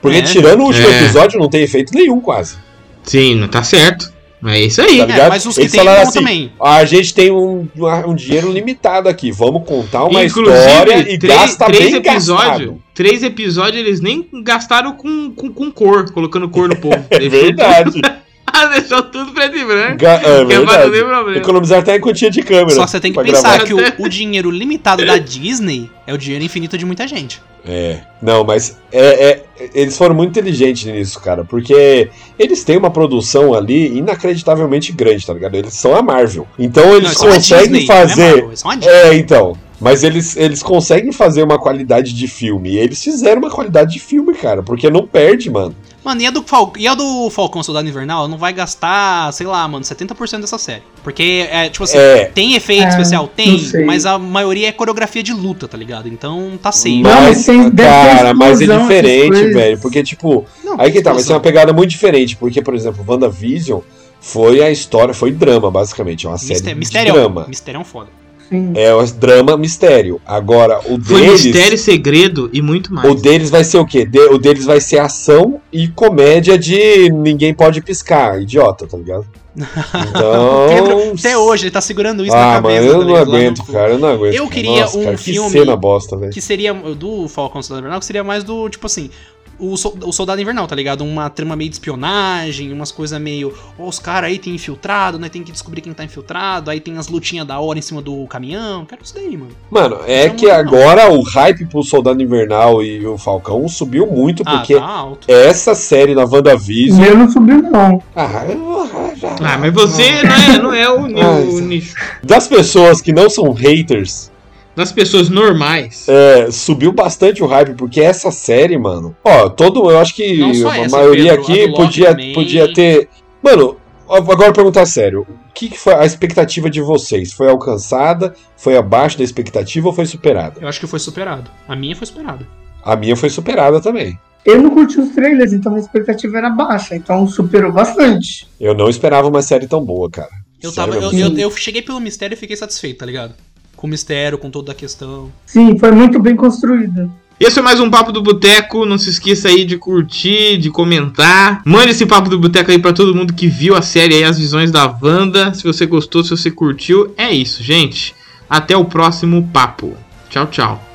Porque É. tirando o último É. episódio, não tem efeito nenhum, quase. Sim, não tá certo. É isso aí. Tá É, ligado? mas os que Eles tem assim, também. A gente tem um, um dinheiro limitado aqui. Vamos contar uma Inclusive, história e três, gasta três bem episódios. gastado. Três episódios eles nem gastaram com, com, com cor, colocando cor no povo. <laughs> É verdade. tudo- <laughs> Deixou tudo preto e branco. Ga- é verdade. tem problema. Economizar até em quantia de câmera. Só que você tem que pensar gravar. que o, o dinheiro limitado da Disney é o dinheiro infinito de muita gente. É, não, mas é, é- eles foram muito inteligentes nisso, cara, porque eles têm uma produção ali inacreditavelmente grande, tá ligado? Eles são a Marvel. Então eles Não, conseguem Disney, não é fazer. Marvel, Disney. É, então. Mas eles, eles conseguem fazer uma qualidade de filme. E eles fizeram uma qualidade de filme, cara, porque não perde, mano. Mano, e a, do Fal... e a do Falcão Soldado Invernal não vai gastar, sei lá, mano, 70% dessa série. Porque, é, tipo assim, É. tem efeito É, especial? Tem, mas a maioria é coreografia de luta, tá ligado? Então tá safe. Não, mas Mas, cara, mas é diferente, coisas. velho. Porque, tipo, Não, aí que tá, vai ser explosão. uma pegada muito diferente. Porque, por exemplo, WandaVision foi a história, foi drama, basicamente. É uma série Mistério, de mistério, drama. mistério é um foda. Sim. É um drama mistério. Agora, o Foi deles. mistério, segredo e muito mais. O deles vai ser o quê? De- o deles vai ser ação e comédia de ninguém pode piscar, idiota, tá ligado? <laughs> Então. Até hoje ele tá segurando isso ah, na cabeça. mano, eu tá não aguento, no- cara, eu não aguento. Eu queria Nossa, um cara, filme Que cena bosta. Que seria do Falcão Soldado Invernal, que seria mais do, tipo assim, o, Sol- o Soldado Invernal, tá ligado? Uma trama meio de espionagem, umas coisas meio. Ó, os caras aí tem infiltrado, né? Tem que descobrir quem tá infiltrado, aí tem as lutinhas da hora em cima do caminhão. Quero isso daí, mano. Mano, é Não, que não. agora o hype pro Soldado Invernal e o Falcão subiu muito, porque Ah, tá alto. essa série na O WandaVision. meu não subiu, não. Ah, eu- Ah, mas você não é, não é o, Ah, o isso. nicho. Das pessoas que não são haters, Das pessoas normais. é, subiu bastante o hype, porque essa série, mano. Ó, todo. Eu acho que a essa, maioria Pedro, aqui podia, também. podia ter. Mano, agora perguntar sério. O que, que foi a expectativa de vocês? Foi alcançada? Foi abaixo da expectativa ou foi superada? Eu acho que foi superado. A minha foi superada. A minha foi superada também. Eu não curti os trailers, então a expectativa era baixa. Então superou bastante. Eu não esperava uma série tão boa, cara. Eu, Sério tava, eu, eu, eu cheguei pelo mistério e fiquei satisfeito, tá ligado? Com o mistério, com toda a questão. Sim, foi muito bem construída. Esse foi mais um Papo do Boteco. Não se esqueça aí de curtir, de comentar. Mande esse Papo do Boteco aí pra todo mundo que viu a série aí, As Visões da Wanda. Se você gostou, se você curtiu, é isso, gente. Até o próximo papo. Tchau, tchau.